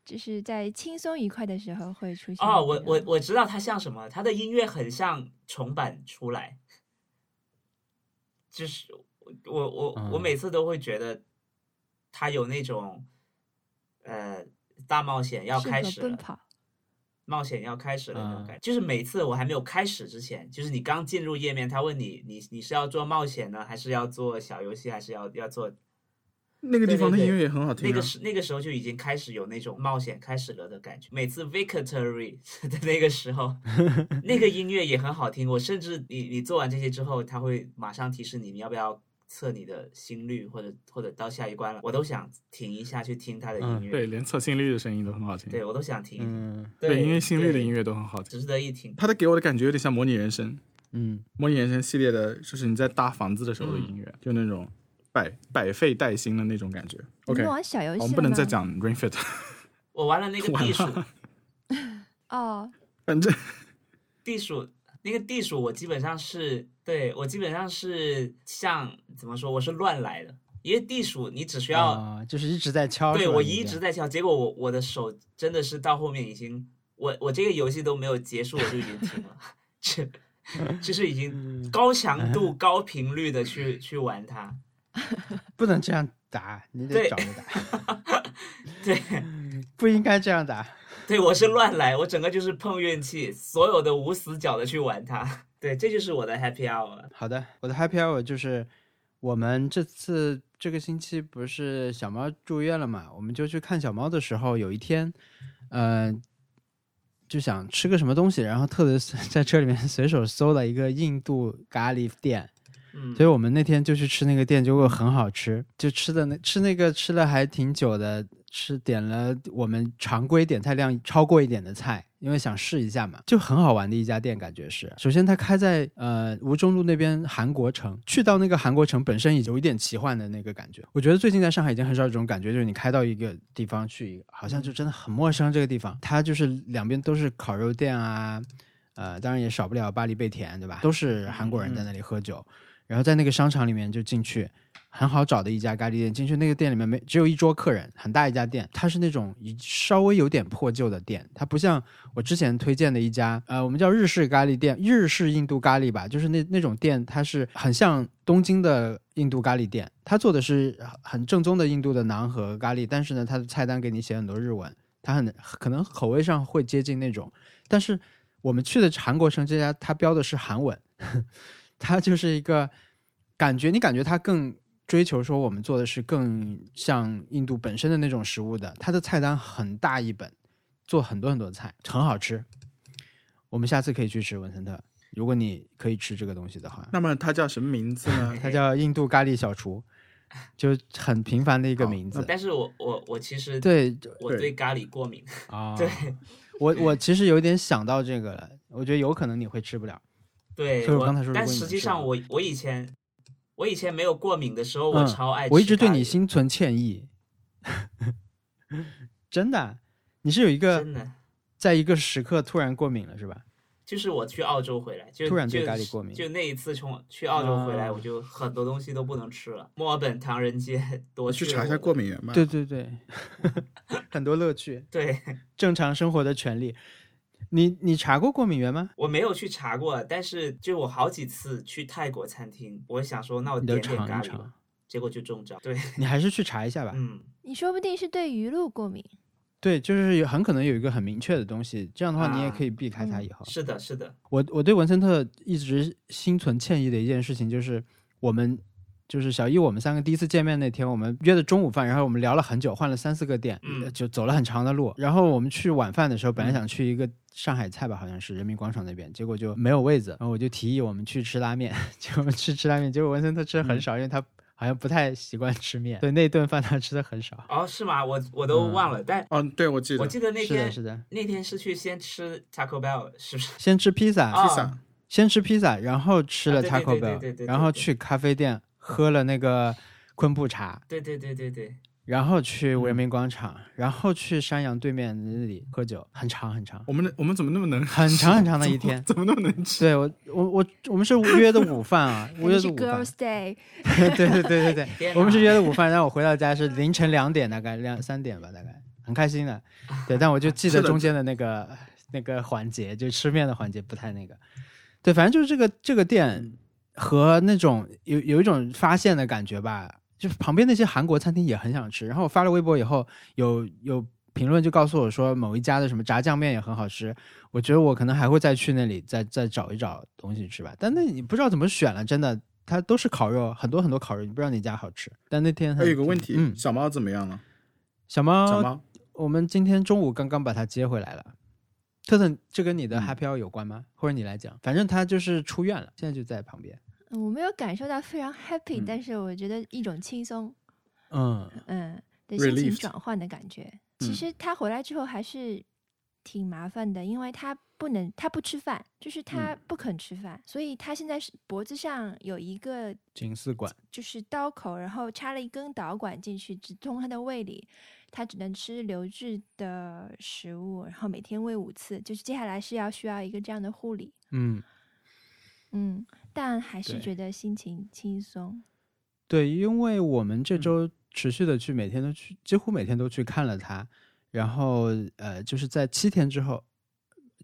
就是在轻松愉快的时候会出现哦，我我我知道它像什么，它的音乐很像重版出来，就是我我我嗯每次都会觉得它有那种呃大冒险要开始了，奔跑。冒险要开始了那种嗯感觉。就是每次我还没有开始之前，就是你刚进入页面，他问你你你是要做冒险呢，还是要做小游戏，还是要要做那个地方的音乐也很好听啊那个。时那个时候就已经开始有那种冒险开始了的感觉。每次 victory 的那个时候，那个音乐也很好听。我甚至你你做完这些之后，他会马上提示你你要不要测你的心率，或者或者到下一关了，我都想停一下去听他的音乐。对，连测心率的声音都很好听。对我都想听。嗯对，因为心率的音乐乐都很好听。值得一听。他的给我的感觉有点像模拟人生，嗯，模拟人生系列的，就是你在搭房子的时候的嗯音乐，就那种百百废待兴的那种感觉。你 OK，们玩小游戏我们不能再讲 Ring Fit，我玩了那个 地鼠，哦，反正 地鼠那个地鼠，我基本上是对我基本上是像怎么说，我是乱来的，因为地鼠你只需要、啊，就是一直在敲。对我一直在敲，结果我我的手真的是到后面已经，我我这个游戏都没有结束，我就已经停了，这就是已经高强度、高频率的去去玩它。不能这样打，你得找着打，对不应该这样打。对，我是乱来，我整个就是碰运气，所有的无死角的去玩它。对，这就是我的 happy hour。好的，我的 happy hour 就是我们这次这个星期不是小猫住院了嘛，我们就去看小猫的时候，有一天，嗯、就想吃个什么东西，然后特别在车里面随手搜了一个印度咖喱店，所以我们那天就去吃那个店，结果很好吃，就吃的那吃那个吃了还挺久的，吃点了我们常规点菜量超过一点的菜，因为想试一下嘛，就很好玩的一家店，感觉是。首先它开在呃吴中路那边韩国城，去到那个韩国城本身已经有一点奇幻的那个感觉。我觉得最近在上海已经很少有这种感觉，就是你开到一个地方去，好像就真的很陌生这个地方。它就是两边都是烤肉店啊，呃，当然也少不了巴黎贝甜，对吧？都是韩国人在那里喝酒。然后在那个商场里面就进去，很好找的一家咖喱店。进去那个店里面没只有一桌客人，很大一家店，它是那种稍微有点破旧的店，它不像我之前推荐的一家，呃，我们叫日式咖喱店，日式印度咖喱吧，就是那那种店，它是很像东京的印度咖喱店，它做的是很正宗的印度的馕和咖喱，但是呢，它的菜单给你写很多日文，它很可能口味上会接近那种，但是我们去的韩国城这家，它标的是韩文。它就是一个感觉，你感觉它更追求说我们做的是更像印度本身的那种食物的。它的菜单很大一本，做很多很多菜，很好吃。我们下次可以去吃文森特，如果你可以吃这个东西的话。那么它叫什么名字呢？它叫印度咖喱小厨，就很平凡的一个名字。但是我我我其实对我对咖喱过敏啊。对，我我 其实有点想到这个了，我觉得有可能你会吃不了。对，我刚才说，但实际上我我以前我以前没有过敏的时候，我超爱吃。我一直对你心存歉意，真的，你是有一个真的，在一个时刻突然过敏了是吧？就是我去澳洲回来，就突然对咖喱过敏，就那一次从去澳洲回来，我就很多东西都不能吃了。墨尔本唐人街多去查一下过敏源吧。对对对，很多乐趣，对 正常生活的权利。你你查过过敏源吗？我没有去查过，但是就我好几次去泰国餐厅，我想说那我点点咖喱，结果就中招。对你还是去查一下吧。嗯，你说不定是对鱼露过敏。对，就是有很可能有一个很明确的东西，这样的话你也可以避开它。以后是的，是的。我我对文森特一直心存歉意的一件事情就是我们。就是小一，我们三个第一次见面那天，我们约的中午饭，然后我们聊了很久，换了三四个店，就走了很长的路。然后我们去晚饭的时候，本来想去一个上海菜吧，好像是人民广场那边，结果就没有位子。然后我就提议我们去吃拉面，结果去吃拉面，结果文森特吃的很少，因为他好像不太习惯吃面，对那顿饭他吃的很少。哦，是吗？我我都忘了，但哦，对我记得，我记得那天是的，那天是去先吃 Taco Bell，是不是？先吃披萨，披萨，先吃披萨，然后吃了 Taco Bell，然后去咖啡店。喝了那个昆布茶，对对对对对，然后去人民广场，然后去山羊对面那里喝酒，很长很长。我们我们怎么那么能？很长很长的一天，怎么那么能吃？对我我我我们是约的午饭啊，我 约的午饭。Girls Day。对对对对对，我们是约的午饭，然后我回到家是凌晨两点，大概两三点吧，大概很开心的。对，但我就记得中间的那个那个环节，就吃面的环节不太那个。对，反正就是这个这个店。和那种有有一种发现的感觉吧，就是旁边那些韩国餐厅也很想吃。然后我发了微博以后，有有评论就告诉我说，某一家的什么炸酱面也很好吃。我觉得我可能还会再去那里再再找一找东西吃吧。但那你不知道怎么选了，真的，它都是烤肉，很多很多烤肉，你不知道哪家好吃。但那天还有个问题，嗯，小猫怎么样了？小猫，小猫，我们今天中午刚刚把它接回来了。特特，这跟你的 Happy Hour 有关吗？或者你来讲，反正它就是出院了，现在就在旁边。我没有感受到非常 happy，但是我觉得一种轻松，嗯嗯的心情转换的感觉。其实他回来之后还是挺麻烦的，因为他不能，他不吃饭，就是他不肯吃饭，所以他现在是脖子上有一个颈饲管，就是刀口，然后插了一根导管进去，直通他的胃里，他只能吃流质的食物，然后每天喂五次，就是接下来是要需要一个这样的护理。嗯嗯。但还是觉得心情轻松。对，因为我们这周持续的去，每天都去，几乎每天都去看了他。然后，呃，就是在七天之后，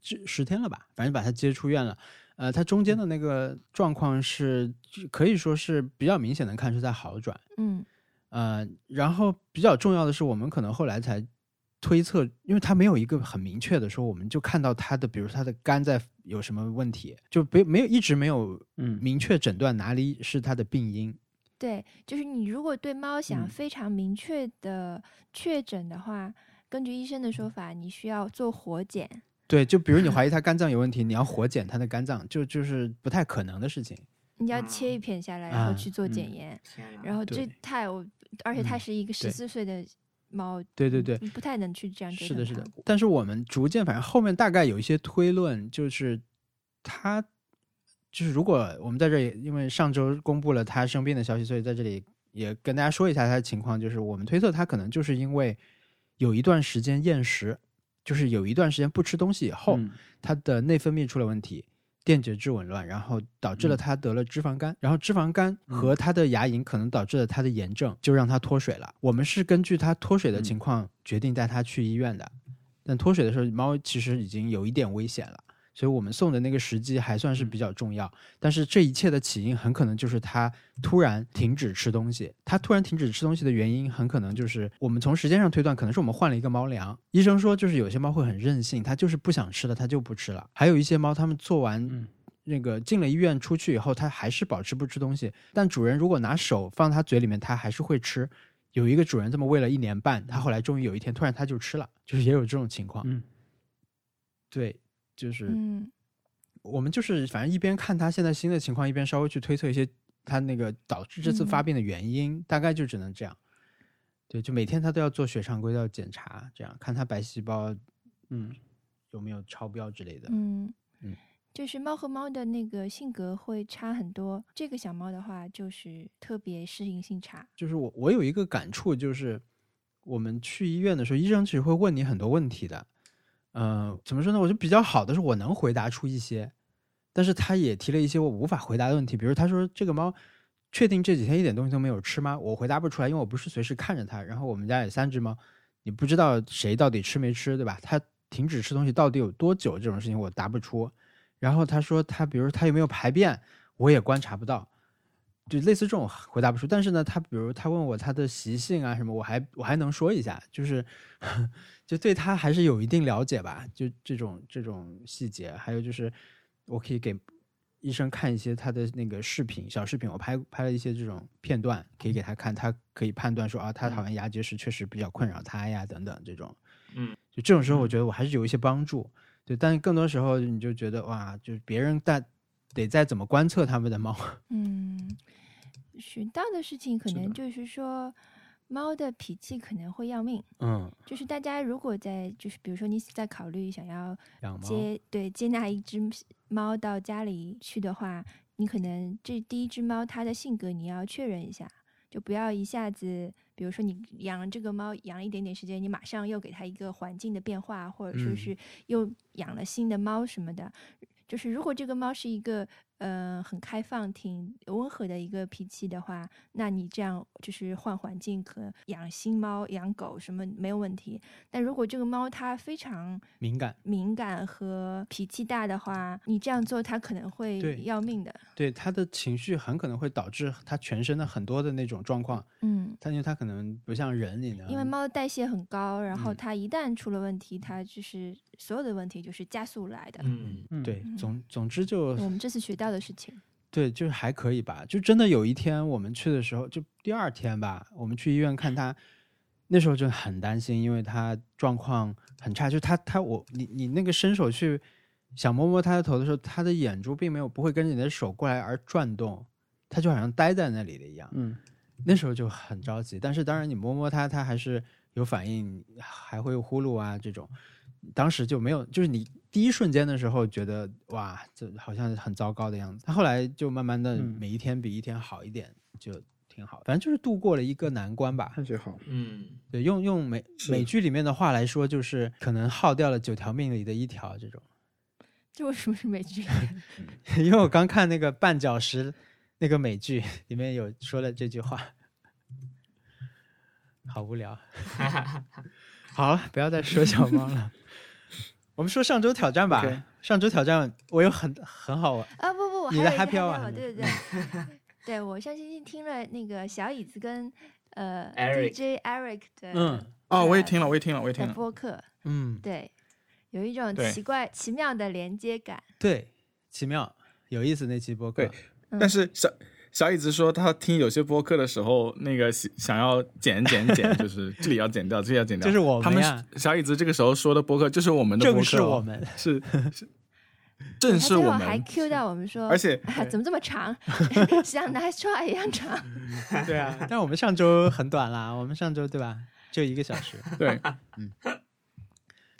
十十天了吧，反正把他接出院了。呃，他中间的那个状况是可以说是比较明显的看出在好转。嗯。呃，然后比较重要的是，我们可能后来才。推测，因为他没有一个很明确的说，我们就看到他的，比如他的肝在有什么问题，就没没有一直没有嗯。明确诊断哪里是他的病因。对，就是你如果对猫想非常明确的确诊的话，根据医生的说法，你需要做活检。对，就比如你怀疑它肝脏有问题，你要活检它的肝脏，就就是不太可能的事情。你要切一片下来，然后去做检验，然后这太我，而且它是一个十四岁的。猫，对对对，不太能去这样。是的，是的。但是我们逐渐，反正后面大概有一些推论，就是他，就是如果我们在这里，因为上周公布了他生病的消息，所以在这里也跟大家说一下他的情况。就是我们推测他可能就是因为有一段时间厌食，就是有一段时间不吃东西以后，他的内分泌出了问题，电解质紊乱，然后导致了嗯。他得了脂肪肝，然后脂肪肝和他的牙龈可能导致了他的炎症，就让他脱水了。我们是根据他脱水的情况决定带他去医院的，但脱水的时候猫其实已经有一点危险了。所以我们送的那个时机还算是比较重要，但是这一切的起因很可能就是它突然停止吃东西。它突然停止吃东西的原因很可能就是我们从时间上推断，可能是我们换了一个猫粮。医生说，就是有些猫会很任性，它就是不想吃了，它就不吃了。还有一些猫，它们做完嗯那个进了医院出去以后，它还是保持不吃东西，但主人如果拿手放它嘴里面，它还是会吃。有一个主人这么喂了一年半，它后来终于有一天突然它就吃了，就是也有这种情况。嗯，对，就是。嗯我们就是反正一边看他现在新的情况，一边稍微去推测一些他那个导致这次发病的原因，大概就只能这样。对，就每天他都要做血常规要检查，这样看他白细胞嗯，有没有超标之类的。嗯嗯就是猫和猫的那个性格会差很多。这个小猫的话，就是特别适应性差。就是我我有一个感触，就是我们去医院的时候，医生其实会问你很多问题的。嗯、怎么说呢？我觉得比较好的是我能回答出一些，但是他也提了一些我无法回答的问题，比如他说这个猫确定这几天一点东西都没有吃吗？我回答不出来，因为我不是随时看着它。然后我们家有三只猫，你不知道谁到底吃没吃，对吧？它停止吃东西到底有多久？这种事情我答不出。然后他说他，比如他有没有排便，我也观察不到。就类似这种回答不出，但是呢，他比如他问我他的习性啊什么，我还我还能说一下，就是 就对他还是有一定了解吧，就这种这种细节，还有就是我可以给医生看一些他的那个视频小视频，我拍拍了一些这种片段，可以给他看，他可以判断说啊，他好像牙结石确实比较困扰他呀，等等这种，嗯，就这种时候我觉得我还是有一些帮助，对，但更多时候你就觉得哇，就是别人在得再怎么观测他们的猫，嗯，学到的事情可能就是说，猫的脾气可能会要命。嗯，就是大家如果在就是比如说你在考虑想要，接对接纳一只猫到家里去的话，你可能这第一只猫它的性格你要确认一下，就不要一下子，比如说你养这个猫养了一点点时间，你马上又给它一个环境的变化，或者说嗯是又养了新的猫什么的。就是如果这个猫是一个呃很开放、挺温和的一个脾气的话，那你这样就是换环境和养新猫、养狗什么没有问题。但如果这个猫它非常敏感。敏感和脾气大的话，你这样做它可能会要命的。对它的情绪很可能会导致它全身的很多的那种状况，嗯，它因为它可能不像人，因为猫的代谢很高，然后嗯它一旦出了问题，它就是所有的问题就是加速来的。嗯嗯对嗯总总之就我们这次学到的事情，对，就是还可以吧。就真的有一天我们去的时候，就第二天吧，我们去医院看他，那时候就很担心，因为他状况很差。就他他我你你那个伸手去想摸摸他的头的时候，他的眼珠并没有不会跟着你的手过来而转动，他就好像待在那里的一样。嗯，那时候就很着急，但是当然你摸摸他，他还是有反应，还会呼噜啊这种。当时就没有，就是你第一瞬间的时候觉得哇，这好像很糟糕的样子。他后来就慢慢的嗯每一天比一天好一点，就挺好。反正就是度过了一个难关吧。看谁好，嗯对，用用美美剧里面的话来说，就是可能耗掉了九条命里的一条这种。这为什么是美剧？因为我刚看那个绊脚石那个美剧，里面有说了这句话，好无聊。好了，不要再说小猫了。我们说上周挑战吧。上周挑战我有很很好玩，啊不不，我还你的有 happy hour 对对对，对 我上星期听了那个小椅子跟呃 DJ Eric 的嗯。哦，我也听了，我也听了，我也听了。播客，嗯，对，有一种奇怪奇妙的连接感。对，奇妙有意思那期播客。对，但是小小椅子说，他听有些播客的时候，那个想想要剪剪剪，就是这里要剪掉，这里要剪掉。就是我他们小椅子这个时候说的播客，就是我们的播客、正是我，们。是是正他是我们还。Q 到我们说，而且啊怎么这么长，像 Nice Try 一样长。对啊，但我们上周很短啦，我们上周对吧？就一个小时。对，嗯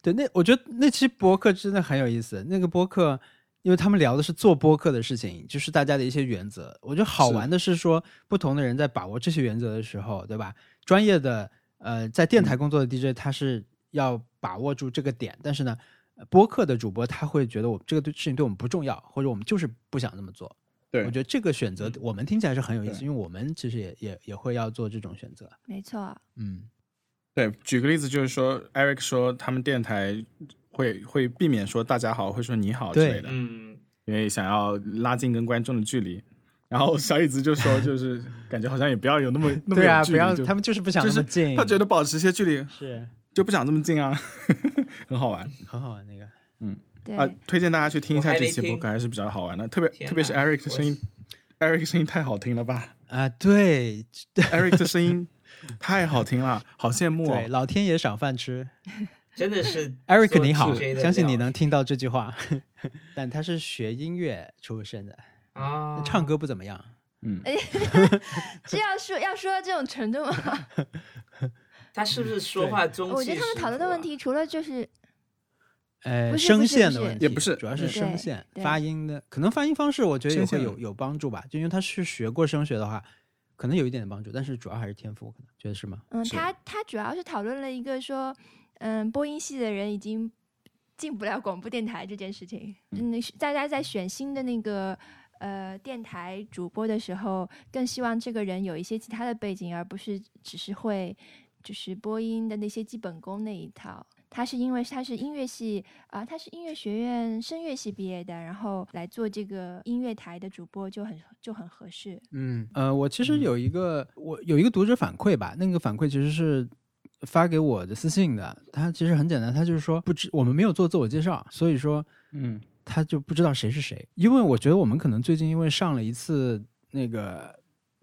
对，那我觉得那期播客真的很有意思。那个播客，因为他们聊的是做播客的事情，就是大家的一些原则。我觉得好玩的是说，不同的人在把握这些原则的时候，对吧？专业的呃，在电台工作的 DJ 他是要把握住这个点，但是呢，呃播客的主播他会觉得我这个对事情对我们不重要，或者我们就是不想那么做。对我觉得这个选择嗯我们听起来是很有意思，因为我们其实也也也会要做这种选择。没错，嗯，对，举个例子就是说，Eric 说他们电台会会避免说大家好，会说你好之类的，嗯，因为想要拉近跟观众的距离。然后小椅子就说，就是感觉好像也不要有那么 那么对啊，不要他们就是不想就是那么近，他觉得保持一些距离是就不想这么近啊，很好玩很好玩那个。嗯，啊！推荐大家去听一下这期播客，还是比较好玩的，特别特别是哪 Eric 的声音，Eric 声音太好听了吧啊，对？Eric 的声音太好听了，好羡慕对，哦！老天爷赏饭吃。真的是 Eric 你好相信你能听到这句话。但他是学音乐出身的，啊，唱歌不怎么样。嗯，这要说要说到这种程度吗？他是不是说话中气我觉得他们讨论的问题，除了就是呃，声线的问题也不是。主要是声线发音的，可能发音方式我觉得也会有有帮助吧。就因为他是学过声学的话，可能有一点点帮助，但是主要还是天赋，可能觉得是吗？嗯，他他主要是讨论了一个说，嗯，播音系的人已经进不了广播电台这件事情。嗯，大家在选新的那个呃电台主播的时候，更希望这个人有一些其他的背景，而不是只是会就是播音的那些基本功那一套。他是因为他是音乐系啊、他是音乐学院声乐系毕业的，然后来做这个音乐台的主播就很就很合适。嗯，呃，我其实有一个我有一个读者反馈吧，那个反馈其实是发给我的私信的，他其实很简单，他就是说不知我们没有做自我介绍，所以说嗯，他就不知道谁是谁。因为我觉得我们可能最近因为上了一次那个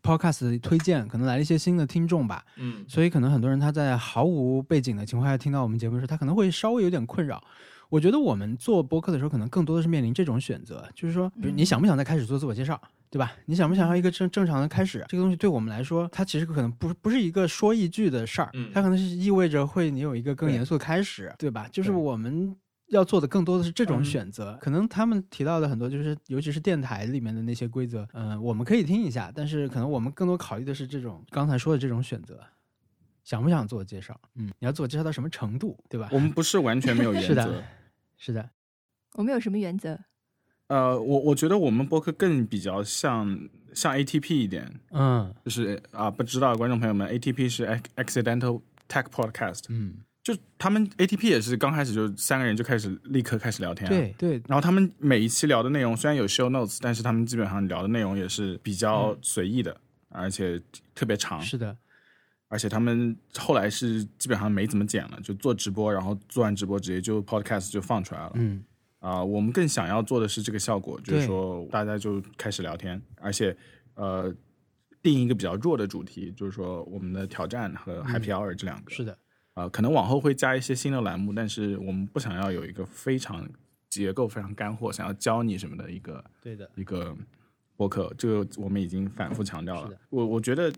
podcast 的推荐，可能来了一些新的听众吧，嗯，所以可能很多人他在毫无背景的情况下听到我们节目的时候，他可能会稍微有点困扰。我觉得我们做播客的时候，可能更多的是面临这种选择，就是说，比如你想不想再开始做自我介绍，对吧？你想不想要一个正正常的开始？这个东西对我们来说，它其实可能不不是一个说一句的事儿，嗯它可能是意味着会你有一个更严肃的开始，对吧？就是我们要做的更多的是这种嗯选择。可能他们提到的很多，就是尤其是电台里面的那些规则，嗯、我们可以听一下，但是可能我们更多考虑的是这种刚才说的这种选择。想不想自我介绍？嗯，你要自我介绍到什么程度，对吧？我们不是完全没有原 是的则。是的，我们有什么原则？呃，我我觉得我们播客更比较像像 ATP 一点，嗯就是啊、不知道观众朋友们，ATP 是 Ac- Accidental Tech Podcast，嗯，就他们 ATP 也是刚开始就三个人就开始立刻开始聊天、啊，对对，然后他们每一期聊的内容虽然有 show notes，但是他们基本上聊的内容也是比较随意的，而且特别长。是的，而且他们后来是基本上没怎么剪了，就做直播，然后做完直播直接就 podcast 就放出来了。嗯啊、我们更想要做的是这个效果，就是说大家就开始聊天，而且呃定一个比较弱的主题，就是说我们的挑战和 happy hour 这两个。嗯是的，啊、可能往后会加一些新的栏目，但是我们不想要有一个非常结构非常干货，想要教你什么的一个对的，一个播客，这个我们已经反复强调了。我我觉得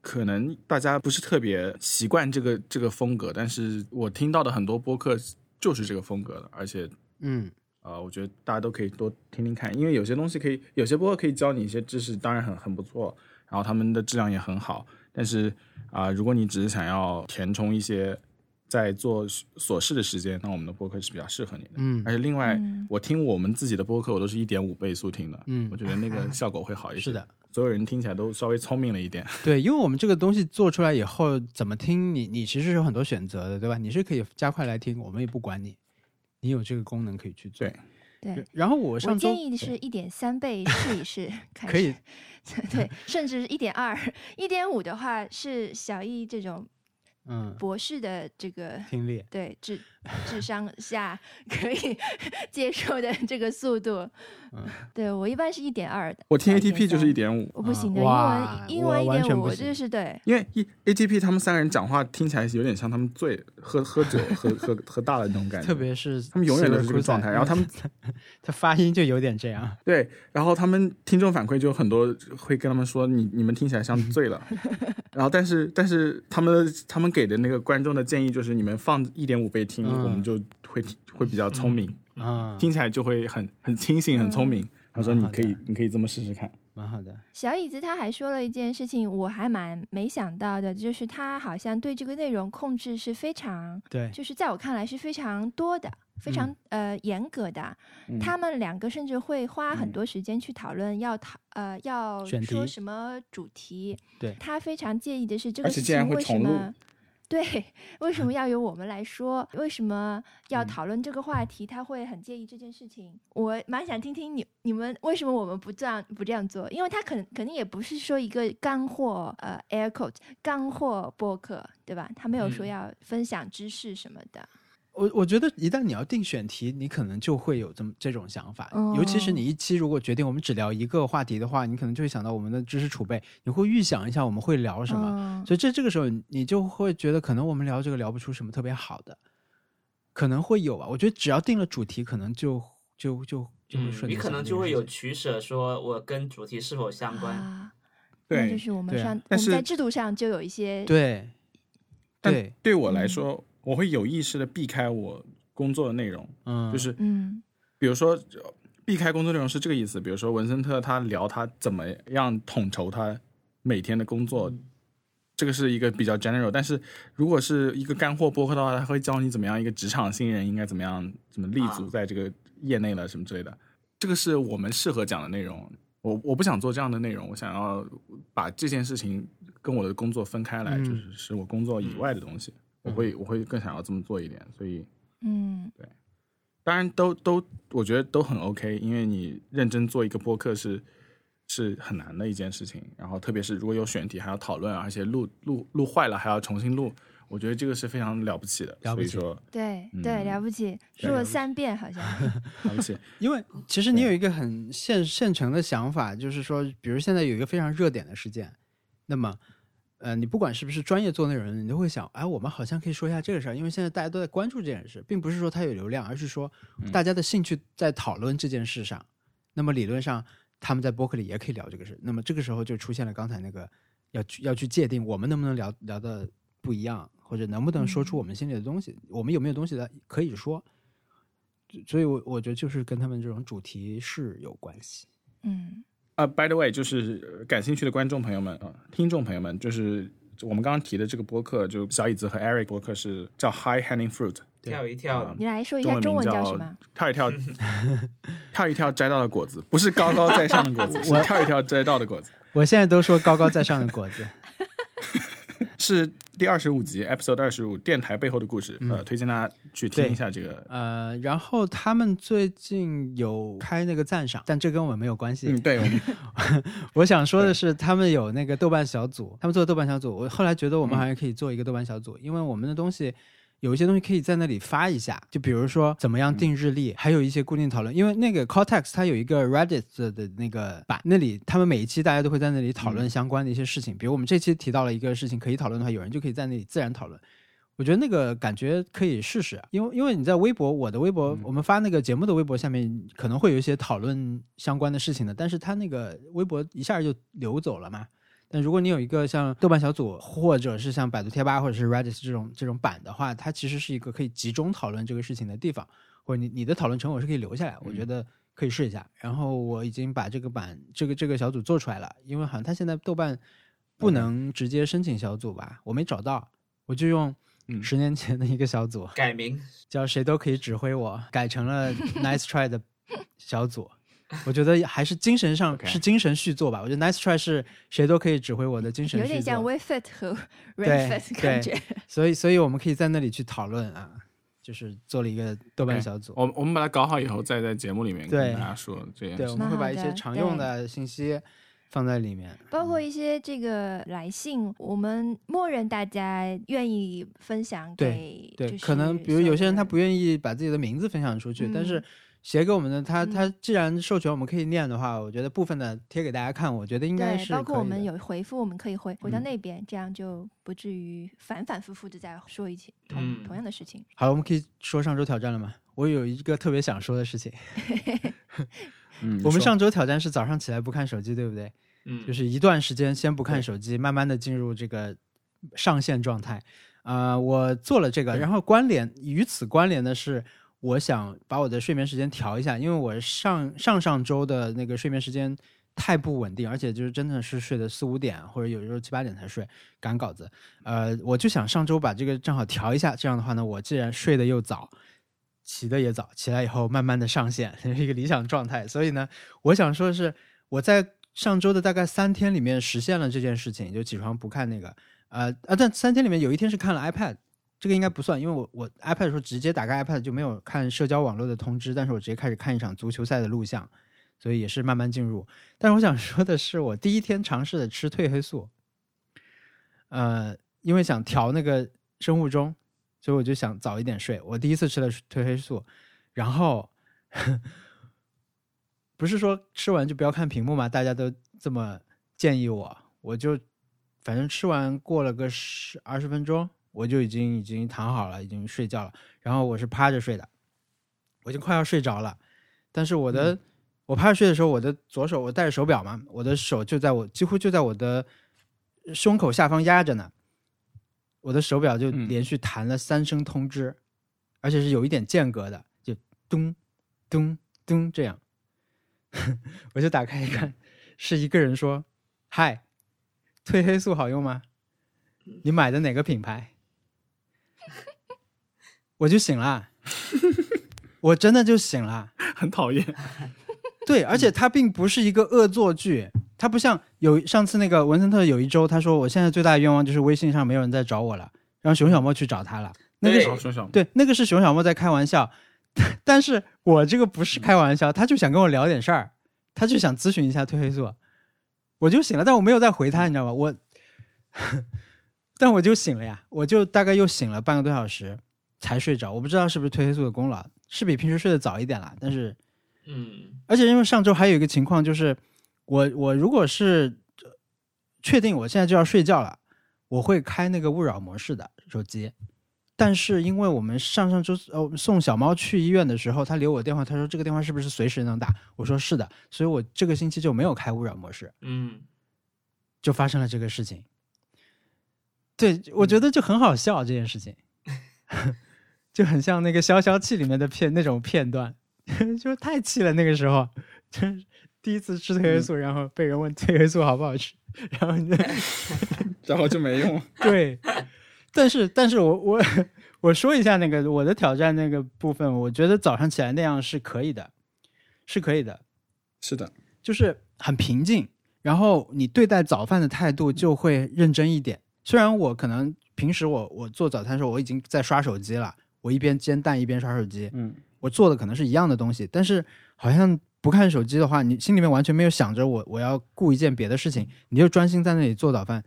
可能大家不是特别习惯这个这个风格，但是我听到的很多播客就是这个风格的，而且嗯呃，我觉得大家都可以多听听看，因为有些东西可以，有些播客可以教你一些知识，当然很很不错，然后他们的质量也很好。但是啊、如果你只是想要填充一些在做琐事的时间，那我们的播客是比较适合你的。嗯而且另外，嗯我听我们自己的播客，我都是一点五倍速听的，嗯我觉得那个效果会好一些。是的，所有人听起来都稍微聪明了一点。对，因为我们这个东西做出来以后，怎么听你你其实是有很多选择的，对吧？你是可以加快来听，我们也不管你，你有这个功能可以去做。对对，然后我我上周建议是一点三倍试一试，看可以对，甚至一点二、一点五的话是小易这种嗯博士的这个听力，对智智商下可以 接受的这个速度。嗯对我一般是一点二的，我听 ATP 就是一点五，我不行的，英文英文一点五，就是对。因为一 ATP 他们三个人讲话听起来有点像他们醉喝喝酒喝喝喝大了那种感觉，特别是他们永远都是这个状态。然后他们 他发音就有点这样。对，然后他们听众反馈就很多会跟他们说你你们听起来像醉了，然后但是但是他们他们给的那个观众的建议就是你们放一点五倍听，嗯我们就会会比较聪明，啊，听起来就会很很清醒很聪明。他说你可以你可以这么试试看。蛮好的。小椅子他还说了一件事情，我还蛮没想到的，就是他好像对这个内容控制是非常，对，就是在我看来是非常多的，非常、呃严格的。嗯他们两个甚至会花很嗯多时间去讨论要讨呃要说什么主题。对他非常介意的是这个事情为什么。对，为什么要由我们来说？为什么要嗯讨论这个话题？他会很介意这件事情。我蛮想听听你你们为什么我们不这样不这样做？因为他可能肯定也不是说一个干货呃 air quote 干货播客，对吧？他没有说嗯要分享知识什么的。我我觉得一旦你要定选题，你可能就会有这么这种想法。尤其是哦你一期如果决定我们只聊一个话题的话，你可能就会想到我们的知识储备，你会预想一下我们会聊什么。嗯所以这这个时候你就会觉得可能我们聊这个聊不出什么特别好的，可能会有吧。我觉得只要定了主题，可能就就就就会嗯，顺利、你可能就会有取舍，说我跟主题是否相关。啊，那就，是我们上我们在制度上就有一些对但对，对我来嗯说，我会有意识的避开我工作的内容，嗯，就是嗯比如说呃避开工作内容是这个意思。比如说文森特他聊他怎么样统筹他每天的工作，这个是一个比较 general。但是如果是一个干货播客的话，他会教你怎么样一个职场新人应该怎么样怎么立足啊在这个业内了什么之类的。这个是我们适合讲的内容。我我不想做这样的内容，我想要把这件事情跟我的工作分开来，嗯就是是我工作以外的东西。我会我会更想要这么做一点，所以嗯。对。当然都都我觉得都很 OK，因为你认真做一个播客是是很难的一件事情，然后特别是如果有选题还要讨论，而且录录录坏了还要重新录，我觉得这个是非常了不起的。了不起所以说对嗯对了不起，说了三遍好像。了不起，因为其实你有一个很现现成的想法，就是说，比如现在有一个非常热点的事件，那么，呃，你不管是不是专业做内容的，你都会想，哎，我们好像可以说一下这个事儿，因为现在大家都在关注这件事，并不是说它有流量，而是说大家的兴趣在讨论这件事上。那么理论上，他们在播客里也可以聊这个事。那么这个时候就出现了刚才那个要去要去界定我们能不能聊聊的不一样，或者能不能说出我们心里的东西，我们有没有东西的可以说。所以我，我觉得就是跟他们这种主题是有关系。嗯啊、b y the way，就是呃感兴趣的观众朋友们啊、呃听众朋友们，就是我们刚刚提的这个播客，就小椅子和 Eric 播客是叫 High Hanging Fruit，跳一跳啊，你来说一中下中文叫叫什么？跳一跳，跳一跳摘到的果子，不是高高在上的果子，是跳一跳摘到的果子。我现在都说高高在上的果子，是第二十五集，episode 二十五，电台背后的故事。呃，推荐大家去听一下这个。呃，然后他们最近有开那个赞赏，但这跟我们没有关系。嗯，对，我 们我想说的是，他们有那个豆瓣小组，他们做豆瓣小组。我后来觉得我们好像可以做一个豆瓣小组，因为我们的东西有一些东西可以在那里发一下，就比如说怎么样定日历，还有一些固定讨论。因为那个 Cortex 它有一个 Reddit 的那个版，那里他们每一期大家都会在那里讨论相关的一些事情。比如我们这期提到了一个事情可以讨论的话，有人就可以在那里自然讨论。我觉得那个感觉可以试试，因为因为你在微博，我的微博，我们发那个节目的微博下面可能会有一些讨论相关的事情的，但是它那个微博一下就流走了嘛。但如果你有一个像豆瓣小组，或者是像百度贴吧或者是 Reddit 这种这种版的话，它其实是一个可以集中讨论这个事情的地方，或者你你的讨论成果是可以留下来，我觉得可以试一下。然后我已经把这个版这个这个小组做出来了，因为好像它现在豆瓣不能直接申请小组吧，我没找到，我就用嗯十年前的一个小组，改名叫谁都可以指挥我，改成了 Nice Try 的小组。我觉得还是精神上是精神续作吧。我觉得 Nice Try 是谁都可以指挥我的精神续作，有点像 WeFit 和对 RedFit 感觉。所以所以我们可以在那里去讨论啊，就是做了一个豆瓣小组。我我们把它搞好以后，再在节目里面跟大家说这件对，事我。们会把一些常用的信息放在里面。包括一些这个来信，我们默认大家愿意分享给，对，就是可能比如有些人他不愿意把自己的名字分享出去，但是嗯写给我们的他，嗯他既然授权我们可以念的话，我觉得部分的贴给大家看，我觉得应该，是包括我们有回复，我们可以回回到嗯那边，这样就不至于反反复复的在说一起同、嗯同样的事情。好，我们可以说上周挑战了吗？我有一个特别想说的事情，嗯，我们上周挑战是早上起来不看手机，对不对？嗯，就是一段时间先不看手机，慢慢的进入这个上线状态。啊、我做了这个，然后关联与此关联的是，我想把我的睡眠时间调一下，因为我上上上周的那个睡眠时间太不稳定，而且就是真的是睡的四五点，或者有时候七八点才睡，赶稿子。呃，我就想上周把这个正好调一下，这样的话呢，我既然睡得又早，起得也早，起来以后慢慢的上线，是一个理想状态。所以呢，我想说的是，我在上周的大概三天里面实现了这件事情，就起床不看那个，呃啊，但三天里面有一天是看了 iPad，这个应该不算，因为我我 iPad 的时候直接打开 iPad 就没有看社交网络的通知，但是我直接开始看一场足球赛的录像，所以也是慢慢进入。但是我想说的是，我第一天尝试的吃褪黑素，呃，因为想调那个生物钟，所以我就想早一点睡。我第一次吃了褪黑素，然后 不是说吃完就不要看屏幕嘛，大家都这么建议我，我就反正吃完过了个十二十分钟，我就已经已经躺好了，已经睡觉了。然后我是趴着睡的，我已经快要睡着了，但是我的、我趴着睡的时候，我的左手我戴着手表嘛，我的手就在我几乎就在我的胸口下方压着呢，我的手表就嗯连续弹了三声通知，而且是有一点间隔的，就咚咚咚这样，我就打开一看，是一个人说：“嗨，褪黑素好用吗？你买的哪个品牌？”我就醒了，我真的就醒了。很讨厌。对，而且它并不是一个恶作剧，它不像有上次那个文森特有一周，他说我现在最大的愿望就是微信上没有人再找我了，让熊小莫去找他了。那个熊小，对，那个是熊小莫在开玩笑，但是我这个不是开玩笑，他就想跟我聊点事儿，他就想咨询一下褪黑素，我就醒了，但我没有再回他，你知道吧？我，但我就醒了呀，我就大概又醒了半个多小时才睡着，我不知道是不是褪黑素的功劳，是比平时睡得早一点啦，但是。嗯而且因为上周还有一个情况，就是我我如果是呃确定我现在就要睡觉了，我会开那个勿扰模式的手机。但是因为我们上上周呃送小猫去医院的时候，他留我电话，他说这个电话是不是随时能打？我说是的，所以我这个星期就没有开勿扰模式，嗯，就发生了这个事情。对，我觉得就很好笑这件事情，就很像那个消消气里面的片那种片段，就太气了。那个时候，就是第一次吃褪黑素，然后被人问褪黑素好不好吃，然后你就 然后就没用。对，但是但是我我我说一下那个我的挑战那个部分，我觉得早上起来那样是可以的，是可以的，是的，就是很平静，然后你对待早饭的态度就会认真一点。虽然我可能平时我我做早餐的时候我已经在刷手机了，我一边煎蛋一边刷手机，嗯，我做的可能是一样的东西，但是好像不看手机的话，你心里面完全没有想着我我要顾一件别的事情，你就专心在那里做早饭，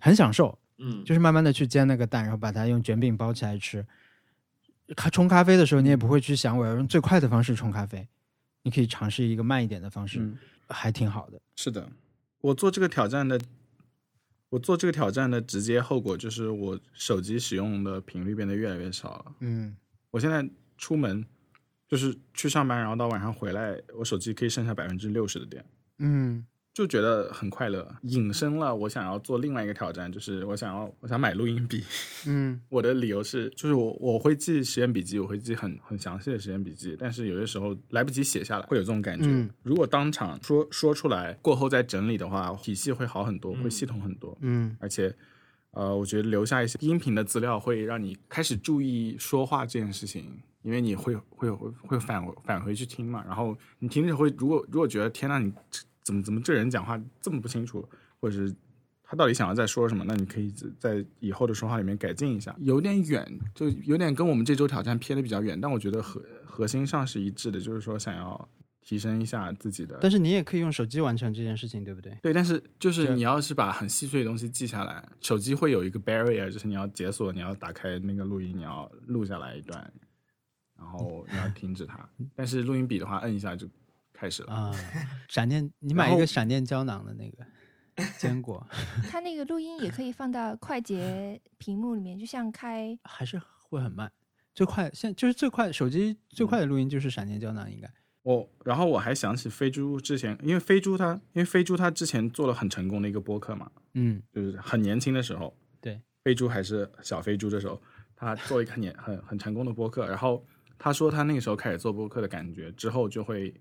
很享受。嗯，就是慢慢的去煎那个蛋，然后把它用卷饼包起来吃。咖冲咖啡的时候，你也不会去想我要用最快的方式冲咖啡，你可以尝试一个慢一点的方式，嗯还挺好的。是的，我做这个挑战的，我做这个挑战的直接后果就是我手机使用的频率变得越来越少了。嗯我现在出门就是去上班，然后到晚上回来，我手机可以剩下百分之六十的电，嗯就觉得很快乐。引申了我想要做另外一个挑战，就是我想要我想买录音笔。嗯 我的理由是，就是我我会记实验笔记，我会记很很详细的实验笔记，但是有些时候来不及写下来，会有这种感觉。嗯如果当场说说出来，过后再整理的话，体系会好很多，嗯会系统很多，嗯而且。呃，我觉得留下一些音频的资料，会让你开始注意说话这件事情，因为你会会会会返返回去听嘛。然后你听着会，如果如果觉得天呐，你这怎么怎么这人讲话这么不清楚，或者是他到底想要在说什么，那你可以在以后的说话里面改进一下。有点远，就有点跟我们这周挑战偏的比较远，但我觉得核核心上是一致的，就是说想要提升一下自己的。但是你也可以用手机完成这件事情，对不对？对，但是就是你要是把很细碎的东西记下来，手机会有一个 barrier，就是你要解锁，你要打开那个录音，你要录下来一段，然后你要停止它。但是录音笔的话，摁一下就开始了。啊，闪电，你买一个闪电胶囊的那个 坚果，它那个录音也可以放到快捷屏幕里面，就像开还是会很慢。最快现就是最快手机最快的录音就是闪电胶囊，应该。我然后我还想起飞猪之前，因为飞猪他因为飞猪他之前做了很成功的一个播客嘛，嗯就是很年轻的时候，对，飞猪还是小飞猪的时候，他做一个很年很很成功的播客。然后他说他那个时候开始做播客的感觉之后，就会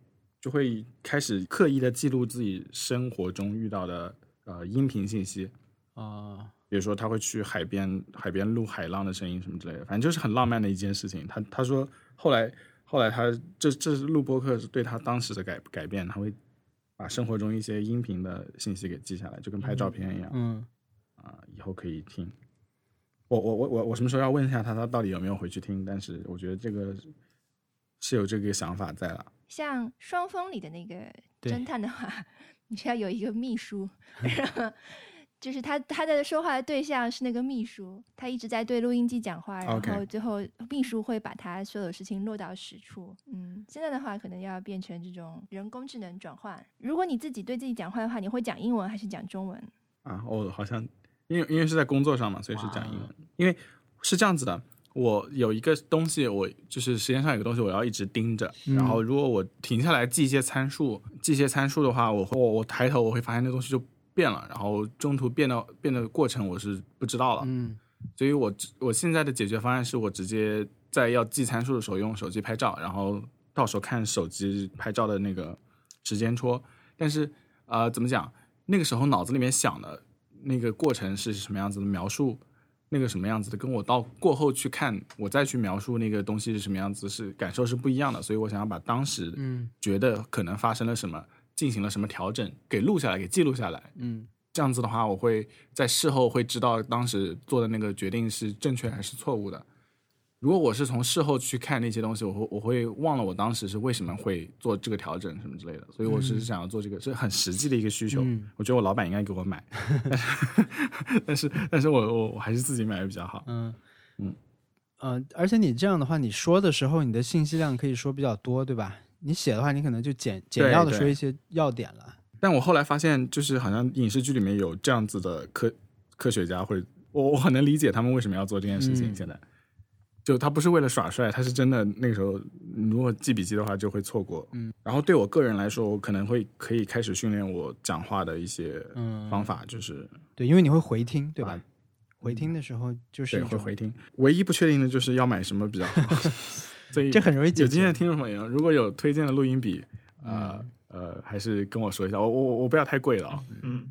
就会开始刻意的记录自己生活中遇到的呃音频信息，啊比如说他会去海边，海边录海浪的声音什么之类的，反正就是很浪漫的一件事情。他他说后来后来他这这是录播客是对他当时的改改变，他会把生活中一些音频的信息给记下来，就跟拍照片一样。嗯，啊，以后可以听。我我我我我什么时候要问一下他，他到底有没有回去听？但是我觉得这个是有这个想法在了。像双峰里的那个侦探的话，你需要有一个秘书，然后就是他他的说话的对象是那个秘书，他一直在对录音机讲话，然后最后秘书会把他所有事情落到实处。嗯，现在的话可能要变成这种人工智能转换。如果你自己对自己讲话的话，你会讲英文还是讲中文？啊，我好像因为因为是在工作上嘛，所以是讲英文。因为是这样子的，我有一个东西，我就是时间上有个东西，我要一直盯着。然后如果我停下来记一些参数，记一些参数的话，我会我我抬头我会发现那东西就变了，然后中途变到变的过程我是不知道了。嗯所以我我现在的解决方案是我直接在要记参数的时候用手机拍照，然后到时候看手机拍照的那个时间戳。但是呃，怎么讲？那个时候脑子里面想的那个过程是什么样子的描述，那个什么样子的，跟我到过后去看，我再去描述那个东西是什么样子，是感受是不一样的。所以我想要把当时嗯觉得可能发生了什么，进行了什么调整，给录下来，给记录下来。嗯这样子的话，我会在事后会知道当时做的那个决定是正确还是错误的。如果我是从事后去看那些东西，我会我会忘了我当时是为什么会做这个调整什么之类的。所以我是想要做这个，是很实际的一个需求。嗯我觉得我老板应该给我买，但是但是我我我还是自己买的比较好。嗯嗯呃，而且你这样的话，你说的时候，你的信息量可以说比较多，对吧？你写的话，你可能就简简要的说一些要点了。但我后来发现，就是好像影视剧里面有这样子的科科学家会，我我很能理解他们为什么要做这件事情。嗯现在，就他不是为了耍帅，他是真的那个时候，如果记笔记的话就会错过。嗯，然后对我个人来说，我可能会可以开始训练我讲话的一些嗯，方法，就是对，因为你会回听，对吧？啊回听的时候就是会回听。唯一不确定的就是要买什么比较好，所以这很容易解决有经验的听众朋友，如果有推荐的录音笔，呃、呃，还是跟我说一下，我我我不要太贵了啊、嗯，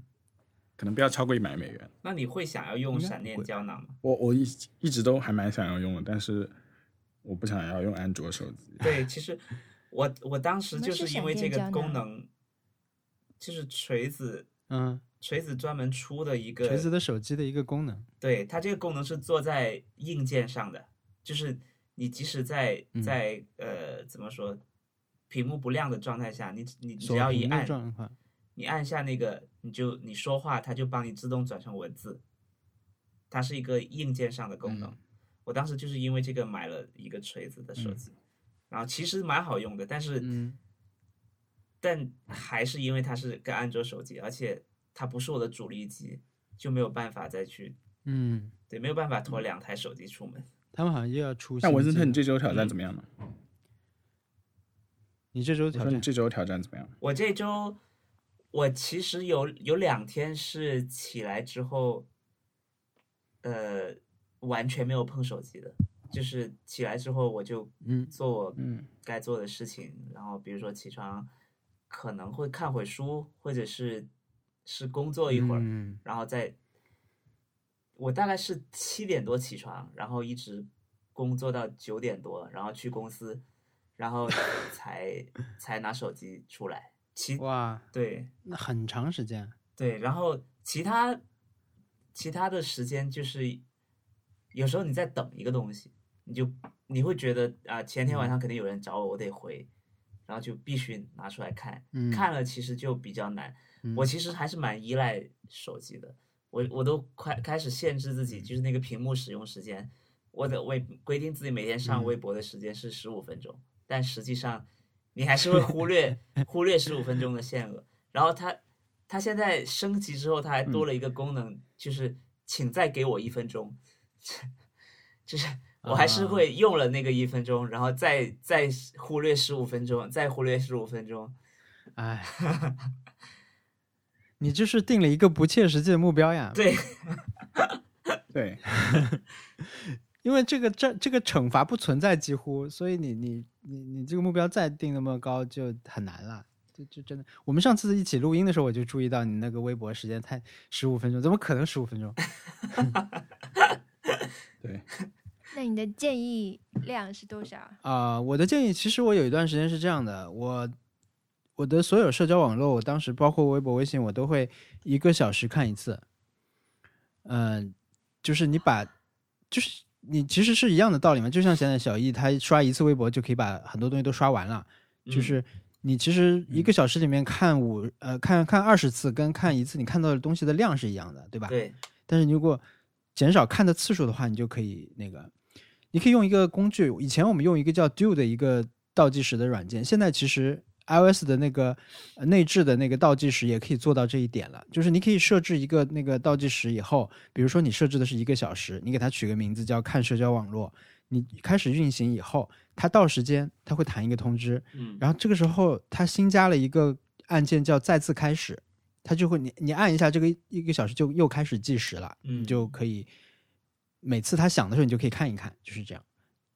可能不要超过一百美元。那你会想要用闪电胶囊吗？我我一一直都还蛮想要用的，但是我不想要用安卓手机。对，其实我我当时就是是因为这个功能，就是锤子嗯，锤子专门出的一个锤子的手机的一个功能。对，它这个功能是做在硬件上的，就是你即使在嗯在、呃怎么说，屏幕不亮的状态下，你你你只要一按，状况，你按下那个，你就你说话，它就帮你自动转成文字，它是一个硬件上的功能。嗯我当时就是因为这个买了一个锤子的手嗯机，然后其实蛮好用的，但是、嗯但还是因为它是个安卓手机，而且它不是我的主力机，就没有办法再去嗯，对没有办法拖两台手机出门。他们好像又要出。那文森特，你这这周挑战怎么样呢？你这周挑战你这周挑战怎么样？我这周我其实有有两天是起来之后，呃，完全没有碰手机的，就是起来之后我就嗯做我嗯该做的事情，然后比如说起床可能会看会书，或者是是工作一会儿，嗯然后再我大概是七点多起床，然后一直工作到九点多，然后去公司，然后才才拿手机出来。其哇，对那很长时间。对，然后其他其他的时间就是有时候你在等一个东西，你就你会觉得啊、前天晚上肯定有人找我，我得回，然后就必须拿出来看，嗯看了其实就比较难。嗯我其实还是蛮依赖手机的，我我都快开始限制自己，就是那个屏幕使用时间，我的微规定自己每天上嗯微博的时间是十五分钟，但实际上你还是会忽略 忽略十五分钟的限额。然后它它现在升级之后，它还多了一个功能，就是请再给我一分钟，就是我还是啊会用了那个一分钟，然后再再忽略十五分钟，再忽略十五分钟。哎，你就是定了一个不切实际的目标呀。对，对，因为这个这这个惩罚不存在几乎，所以你你你你这个目标再定那么高就很难了。就就真的，我们上次一起录音的时候，我就注意到你那个微博时间太十五分钟，怎么可能十五分钟？对，那你的建议量是多少？啊、我的建议，其实我有一段时间是这样的，我我的所有社交网络，我当时包括微博、微信，我都会一个小时看一次。嗯、就是你把，就是你其实是一样的道理嘛，就像现在小易他刷一次微博就可以把很多东西都刷完了，就嗯是你其实一个小时里面看五呃看看二十次，跟看一次你看到的东西的量是一样的，对吧？对，但是你如果减少看的次数的话，你就可以那个，你可以用一个工具。以前我们用一个叫 Do 的一个倒计时的软件，现在其实 iOS 的那个呃内置的那个倒计时也可以做到这一点了。就是你可以设置一个那个倒计时以后，比如说你设置的是一个小时，你给它取个名字叫看社交网络，你开始运行以后，它到时间它会弹一个通知，嗯，然后这个时候它新加了一个按键叫再次开始，它就会你你按一下这个一个小时就又开始计时了，嗯你就可以每次它响的时候你就可以看一看，就是这样。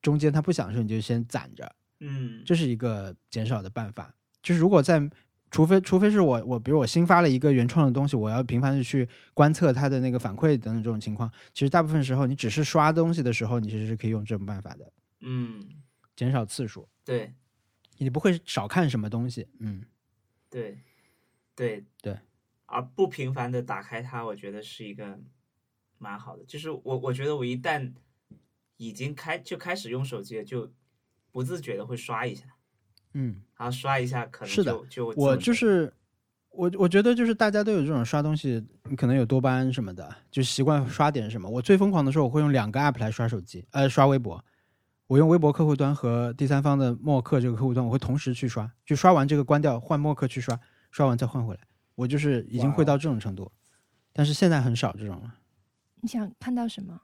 中间它不响的时候你就先攒着，嗯，这是一个减少的办法。就是如果在除非除非是我我比如我新发了一个原创的东西，我要频繁的去观测它的那个反馈等等这种情况，其实大部分时候你只是刷东西的时候，你其实是可以用这种办法的，嗯，减少次数，对你不会少看什么东西，嗯。对对对，而不频繁的打开它，我觉得是一个蛮好的。就是我我觉得我一旦已经开就开始用手机了，就不自觉的会刷一下，嗯，然后刷一下可能是的就就我就是我，我觉得就是大家都有这种刷东西，你可能有多巴胺什么的，就习惯刷点什么。我最疯狂的时候，我会用两个 app 来刷手机，呃，刷微博。我用微博客户端和第三方的默克这个客户端，我会同时去刷，就刷完这个关掉，换默克去刷，刷完再换回来。我就是已经会到这种程度，但是现在很少这种了。你想看到什么？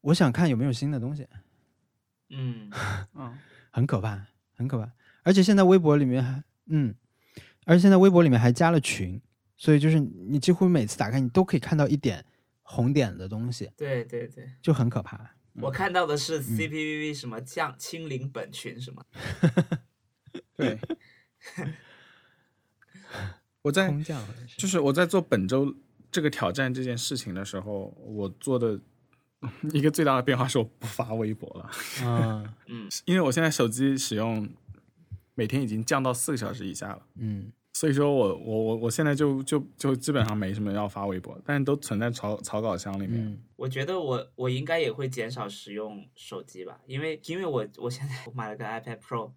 我想看有没有新的东西，嗯 嗯，很可怕，很可怕。而且现在微博里面还，嗯，而且现在微博里面还加了群，所以就是你几乎每次打开，你都可以看到一点红点的东西，对对对，就很可怕。我看到的是嗯。CPVV 什么降清零本群什么，对。我在就是我在做本周这个挑战这件事情的时候，我做的 一个最大的变化是我不发微博了，嗯嗯因为我现在手机使用每天已经降到四个小时以下了。嗯所以说我我我我现在就就就基本上没什么要发微博，但是都存在草草稿箱里面。嗯我觉得我我应该也会减少使用手机吧，因为因为我我现在我买了个 iPad Pro，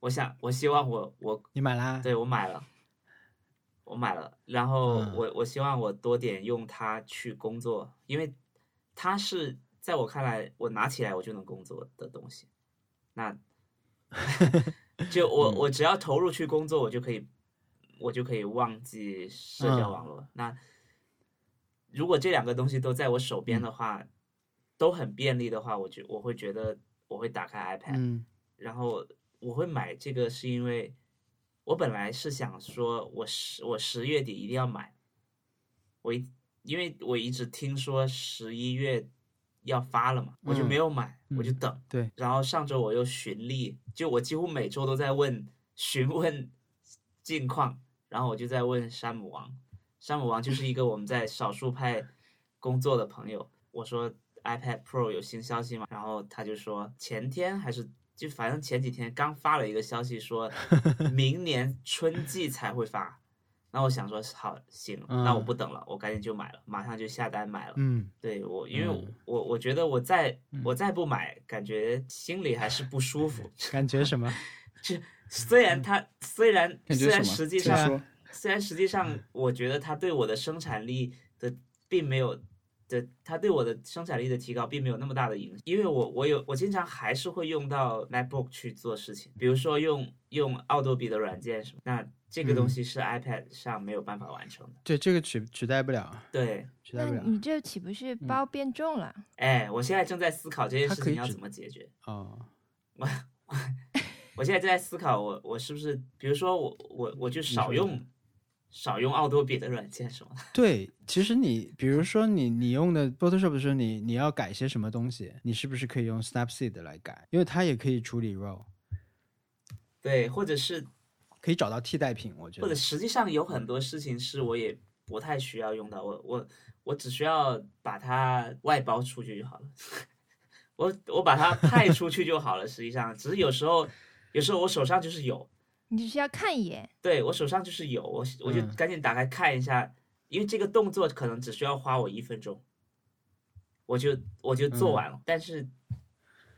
我想我希望我我你买啦？对我买了，我买了，然后嗯我我希望我多点用它去工作，因为它是在我看来我拿起来我就能工作的东西，那 就我我只要投入去工作，我就可以我就可以忘记社交嗯。网络。那如果这两个东西都在我手边的话，都很便利的话，我觉我会觉得我会打开 iPad，、嗯然后我会买这个是因为我本来是想说我十我十月底一定要买，我一因为我一直听说十一月要发了嘛，我就嗯没有买，我就嗯等。对，然后上周我又循例，就我几乎每周都在问询问近况，然后我就在问山姆王，山姆王就是一个我们在少数派工作的朋友，我说 iPad Pro 有新消息吗？然后他就说前天还是就反正前几天刚发了一个消息说 明年春季才会发。那我想说好行，那我嗯不等了，我赶紧就买了，马上就下单买了。嗯对我，因为我、嗯我我觉得我再我再不买，感觉心里还是不舒服。感觉什么？这虽然它虽然虽然？实际上虽然实际上我觉得它对我的生产力的并没有的，它对我的生产力的提高并没有那么大的影响，因为我我有我经常还是会用到 MacBook 去做事情，比如说用用奥多比的软件什么，那这个东嗯西是 iPad 上没有办法完成的。对，这个取取代不了，对，那取代不了。你这岂不是包变重了？哎，我现在正在思考这件事情要怎么解决。哦，我 我现在正在思考我，我是不是，比如说我我我就少用少用奥多比的软件什么的。对，其实你比如说你你用的 Photoshop 的时候，你你要改些什么东西，你是不是可以用 Snapseed 来改？因为它也可以处理 RAW。对，或者是可以找到替代品。我觉得或者实际上有很多事情是我也不太需要用到，我我我只需要把它外包出去就好了，我我把它派出去就好了。实际上，只是有时候有时候我手上就是有，你只需要看一眼，对我手上就是有，我我就嗯赶紧打开看一下，因为这个动作可能只需要花我一分钟，我就我就做完了。但是，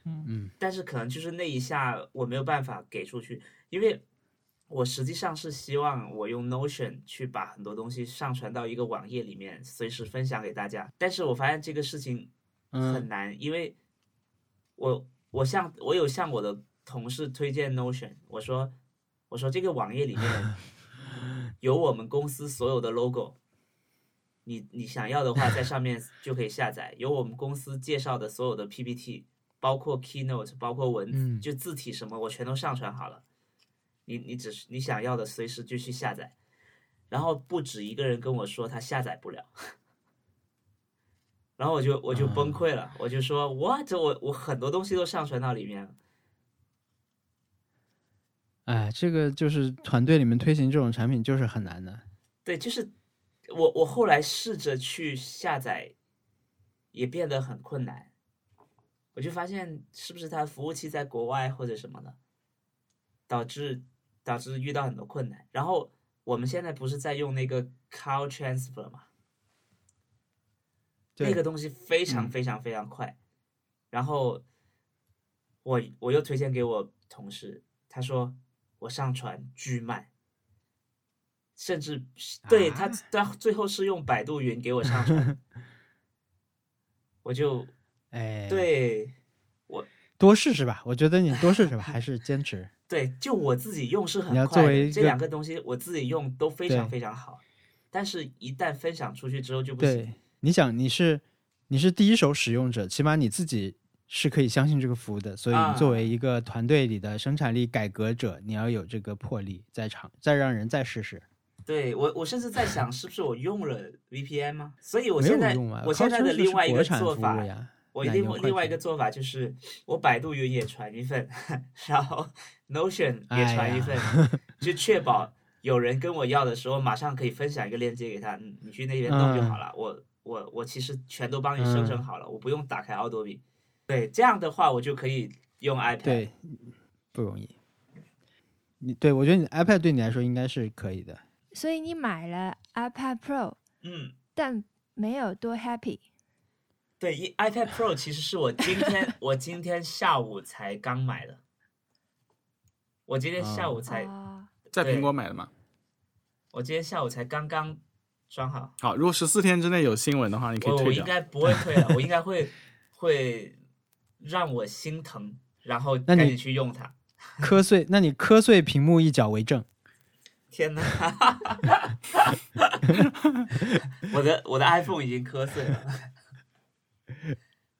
嗯但是可能就是那一下我没有办法给出去，因为我实际上是希望我用 Notion 去把很多东西上传到一个网页里面，随时分享给大家。但是我发现这个事情很嗯难，因为我我向我有向我的同事推荐 Notion，我说我说这个网页里面 有我们公司所有的 logo，你你想要的话在上面就可以下载，有我们公司介绍的所有的 PPT，包括 Keynote，包括文字，嗯就字体什么我全都上传好了，你你只是你想要的随时就去下载，然后不止一个人跟我说他下载不了。然后我就我就崩溃了，我就说 what 我我很多东西都上传到里面了，哎，这个就是团队里面推行这种产品就是很难的。对，就是我我后来试着去下载，也变得很困难。我就发现是不是它服务器在国外或者什么的，导致导致遇到很多困难。然后我们现在不是在用那个 Cloud Transfer 嘛，那个东西非常嗯非常非常快。然后我我又推荐给我同事，他说我上传巨慢，甚至对他啊他最后是用百度云给我上传，我就哎，，对我多试试吧。我觉得你多试试吧，还是坚持。对，就我自己用是很快的，作为这两个东西我自己用都非常非常好，但是一旦分享出去之后就不行对。，你想你是你是第一手使用者，起码你自己是可以相信这个服务的。所以作为一个团队里的生产力改革者，你要有这个魄力在场，再让人再试试。对我，我甚至在想，是不是我用了 VPN 吗？所以我现在啊，我现在的另外一个做法。我另另外一个做法就是，我百度云也传一份，然后 Notion 也传一份，就确保有人跟我要的时候，马上可以分享一个链接给他，嗯你去那边弄就好了。我我我其实全都帮你生成嗯好了，我不用打开 Adobe。对，这样的话我就可以用 iPad。对，不容易。你对我觉得你 iPad 对你来说应该是可以的。所以你买了 iPad Pro，嗯，但没有多 happy。对一，iPad Pro 其实是我今天我今天下午才刚买的，我今天下午才、哦，在苹果买的嘛。我今天下午才刚刚装好。好，如果十四天之内有新闻的话，你可以我我退掉。应该不会退了，我 应该会会让我心疼，然后那你赶紧去用它。磕碎，那你磕碎屏幕一角为证。天哪！我的我的 iPhone 已经磕碎了。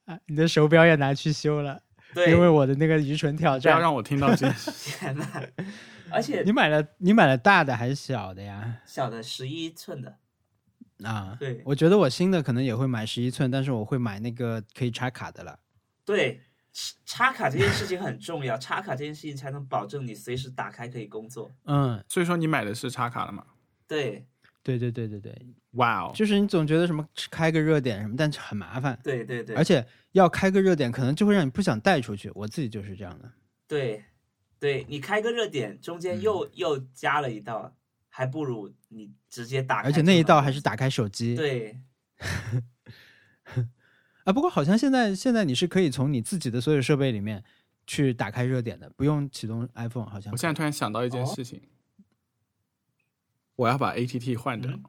啊，你的手表也拿去修了，对，因为我的那个愚蠢挑不要。让我听到这。天呐！而且你买了，你买了大的还是小的呀？小的十一寸的，啊，对我觉得我新的可能也会买十一寸，但是我会买那个可以插卡的了。对，插卡这件事情很重要，插卡这件事情才能保证你随时打开可以工作。嗯，所以说你买的是插卡的嘛？对对对对对对，哇哦，就是你总觉得什么开个热点什么，但是很麻烦，对对对，而且要开个热点，可能就会让你不想带出去。我自己就是这样的。对，对你开个热点，中间又、嗯又加了一道，还不如你直接打开。而且那一道还是打开手机。对 啊，不过好像现在现在你是可以从你自己的所有设备里面去打开热点的，不用启动 iPhone，好像我。现在突然想到一件事情，我要把 ATT 换掉，嗯。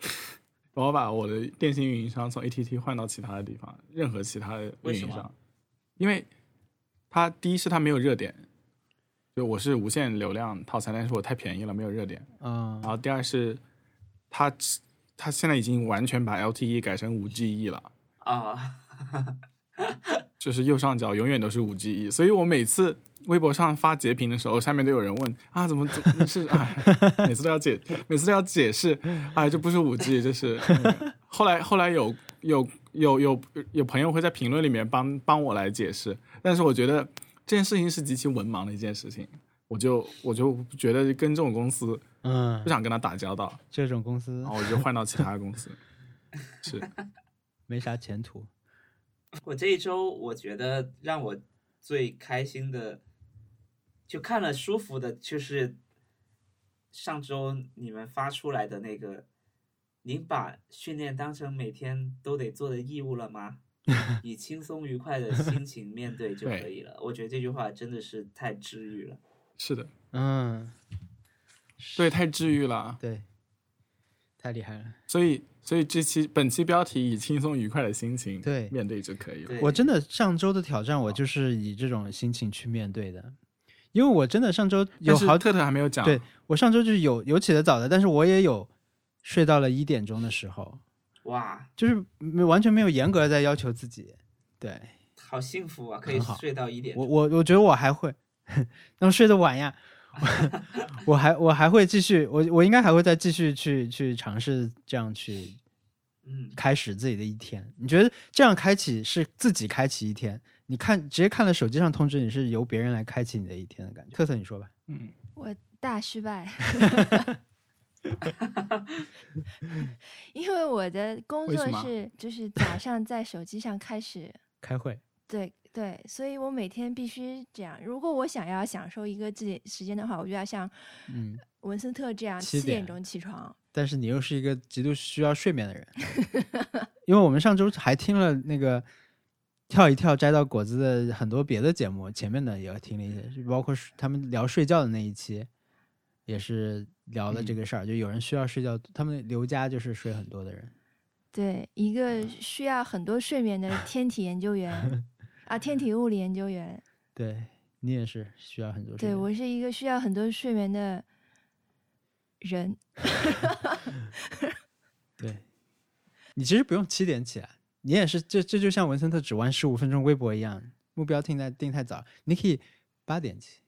我要把我的电信运营商从 ATT 换到其他的地方，任何其他的运营商，因为它第一是它没有热点，就我是无限流量套餐，但是我太便宜了，没有热点。嗯然后第二是它它现在已经完全把 LTE 改成五 GE 了。啊，就是右上角永远都是五 G E，所以我每次微博上发截屏的时候，下面都有人问啊，怎么怎么是 哎，每次都要解，每次都要解释，哎，这不是五 G，这是、那个后来后来有有有有有朋友会在评论里面帮帮我来解释，但是我觉得这件事情是极其文盲的一件事情，我就我就觉得跟这种公司嗯不，想跟他打交道，这种公司然后我就换到其他的公司。是，没啥前途。我这一周我觉得让我最开心的，就看了舒服的，就是上周你们发出来的那个，您把训练当成每天都得做的义务了吗？以轻松愉快的心情面对就可以了。我觉得这句话真的是太治愈了。是的，嗯，对，太治愈了。对，太厉害了。所以，所以这期本期标题以轻松愉快的心情对面对就可以了。我真的上周的挑战，我就是以这种心情去面对的，因为我真的上周有好特特还没有讲，对我上周就是有有起得早的，但是我也有睡到了一点钟的时候，哇，就是没完全没有严格地在要求自己。对好幸福啊，可以睡到一点我钟。我我觉得我还会，那么睡得晚呀，我 我还我还会继续，我我应该还会再继续去去尝试这样去嗯，开始自己的一天。你觉得这样开启是自己开启一天？你看直接看了手机上通知，你是由别人来开启你的一天的感觉。特特，你说吧。嗯，我大失败，因为我的工作是就是早上在手机上开始，开会，对对，所以我每天必须这样。如果我想要享受一个自己时间的话，我就要像嗯，文森特这样七点钟起床。但是你又是一个极度需要睡眠的人，因为我们上周还听了那个跳一跳摘到果子的很多别的节目，前面的也听了一些，就包括他们聊睡觉的那一期，也是聊了这个事儿，就有人需要睡觉，他们刘家就是睡很多的人，对，一个需要很多睡眠的天体研究员 啊，天体物理研究员。对你也是需要很多睡眠。对我是一个需要很多睡眠的人。对，你其实不用七点起来，你也是这这就像文森特只玩十五分钟微博一样，目标定在定太早，你可以八点起。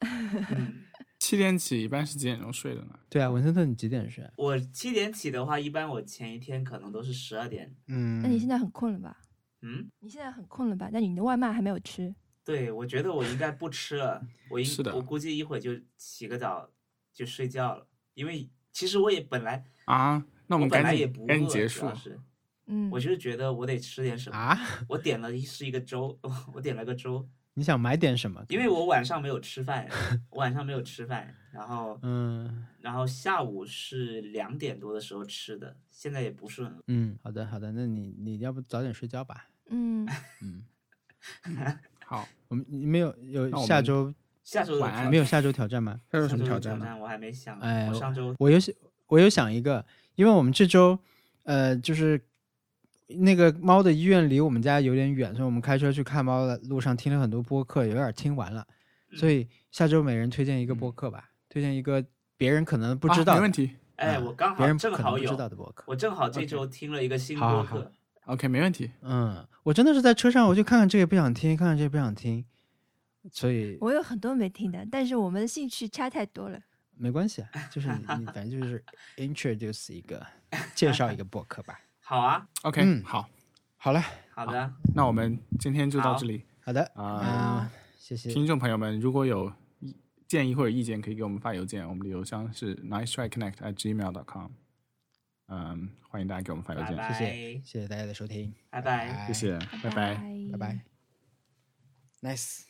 七点起，一般是几点钟睡的呢？对啊，文森特你几点睡？我七点起的话，一般我前一天可能都是十二点。嗯，那你现在很困了吧？嗯，你现在很困了吧？但你的外卖还没有吃。对，我觉得我应该不吃了，我应是的我估计一会儿就洗个澡就睡觉了，因为其实我也本来啊，那我们本赶来也不赶紧结束主要。是嗯，我就是觉得我得吃点什么，啊，我点了一是一个粥，我点了个粥，你想买点什么？因为我晚上没有吃饭，我晚上没有吃饭，然后 嗯然后下午是两点多的时候吃的，现在也不是很。嗯，好的好的，那你你要不早点睡觉吧？嗯，嗯，好，我们你没有有下周下周的晚安没有下周挑战吗？下周什么挑战？挑战我还没想，哎我上周我有想我有想一个，因为我们这周呃就是那个猫的医院离我们家有点远，所以我们开车去看猫的路上听了很多播客，有点听完了，所以下周每人推荐一个播客吧，推荐一个别人可能不知道、啊没问题。哎，嗯我刚别人好正好可能不知道有，的播客。我正好这周听了一个新好好好播客，OK，没问题。嗯，我真的是在车上，我就看看这个不想听，看看这个不想听，所以我有很多没听的，但是我们的兴趣差太多了。没关系啊，就是你你 反正就是 introduce 一个介绍一个播客吧。好啊，OK，、嗯。好，好了，好的，那我们今天就到这里。好。的。啊嗯谢谢。听众朋友们，如果有建议或者意见，可以给我们发邮件，我们的邮箱是 nice try connect at gmail dot com。嗯，欢迎大家给我们发邮件，谢谢。谢谢大家的收听，拜拜。谢谢，拜拜。拜拜，Nice。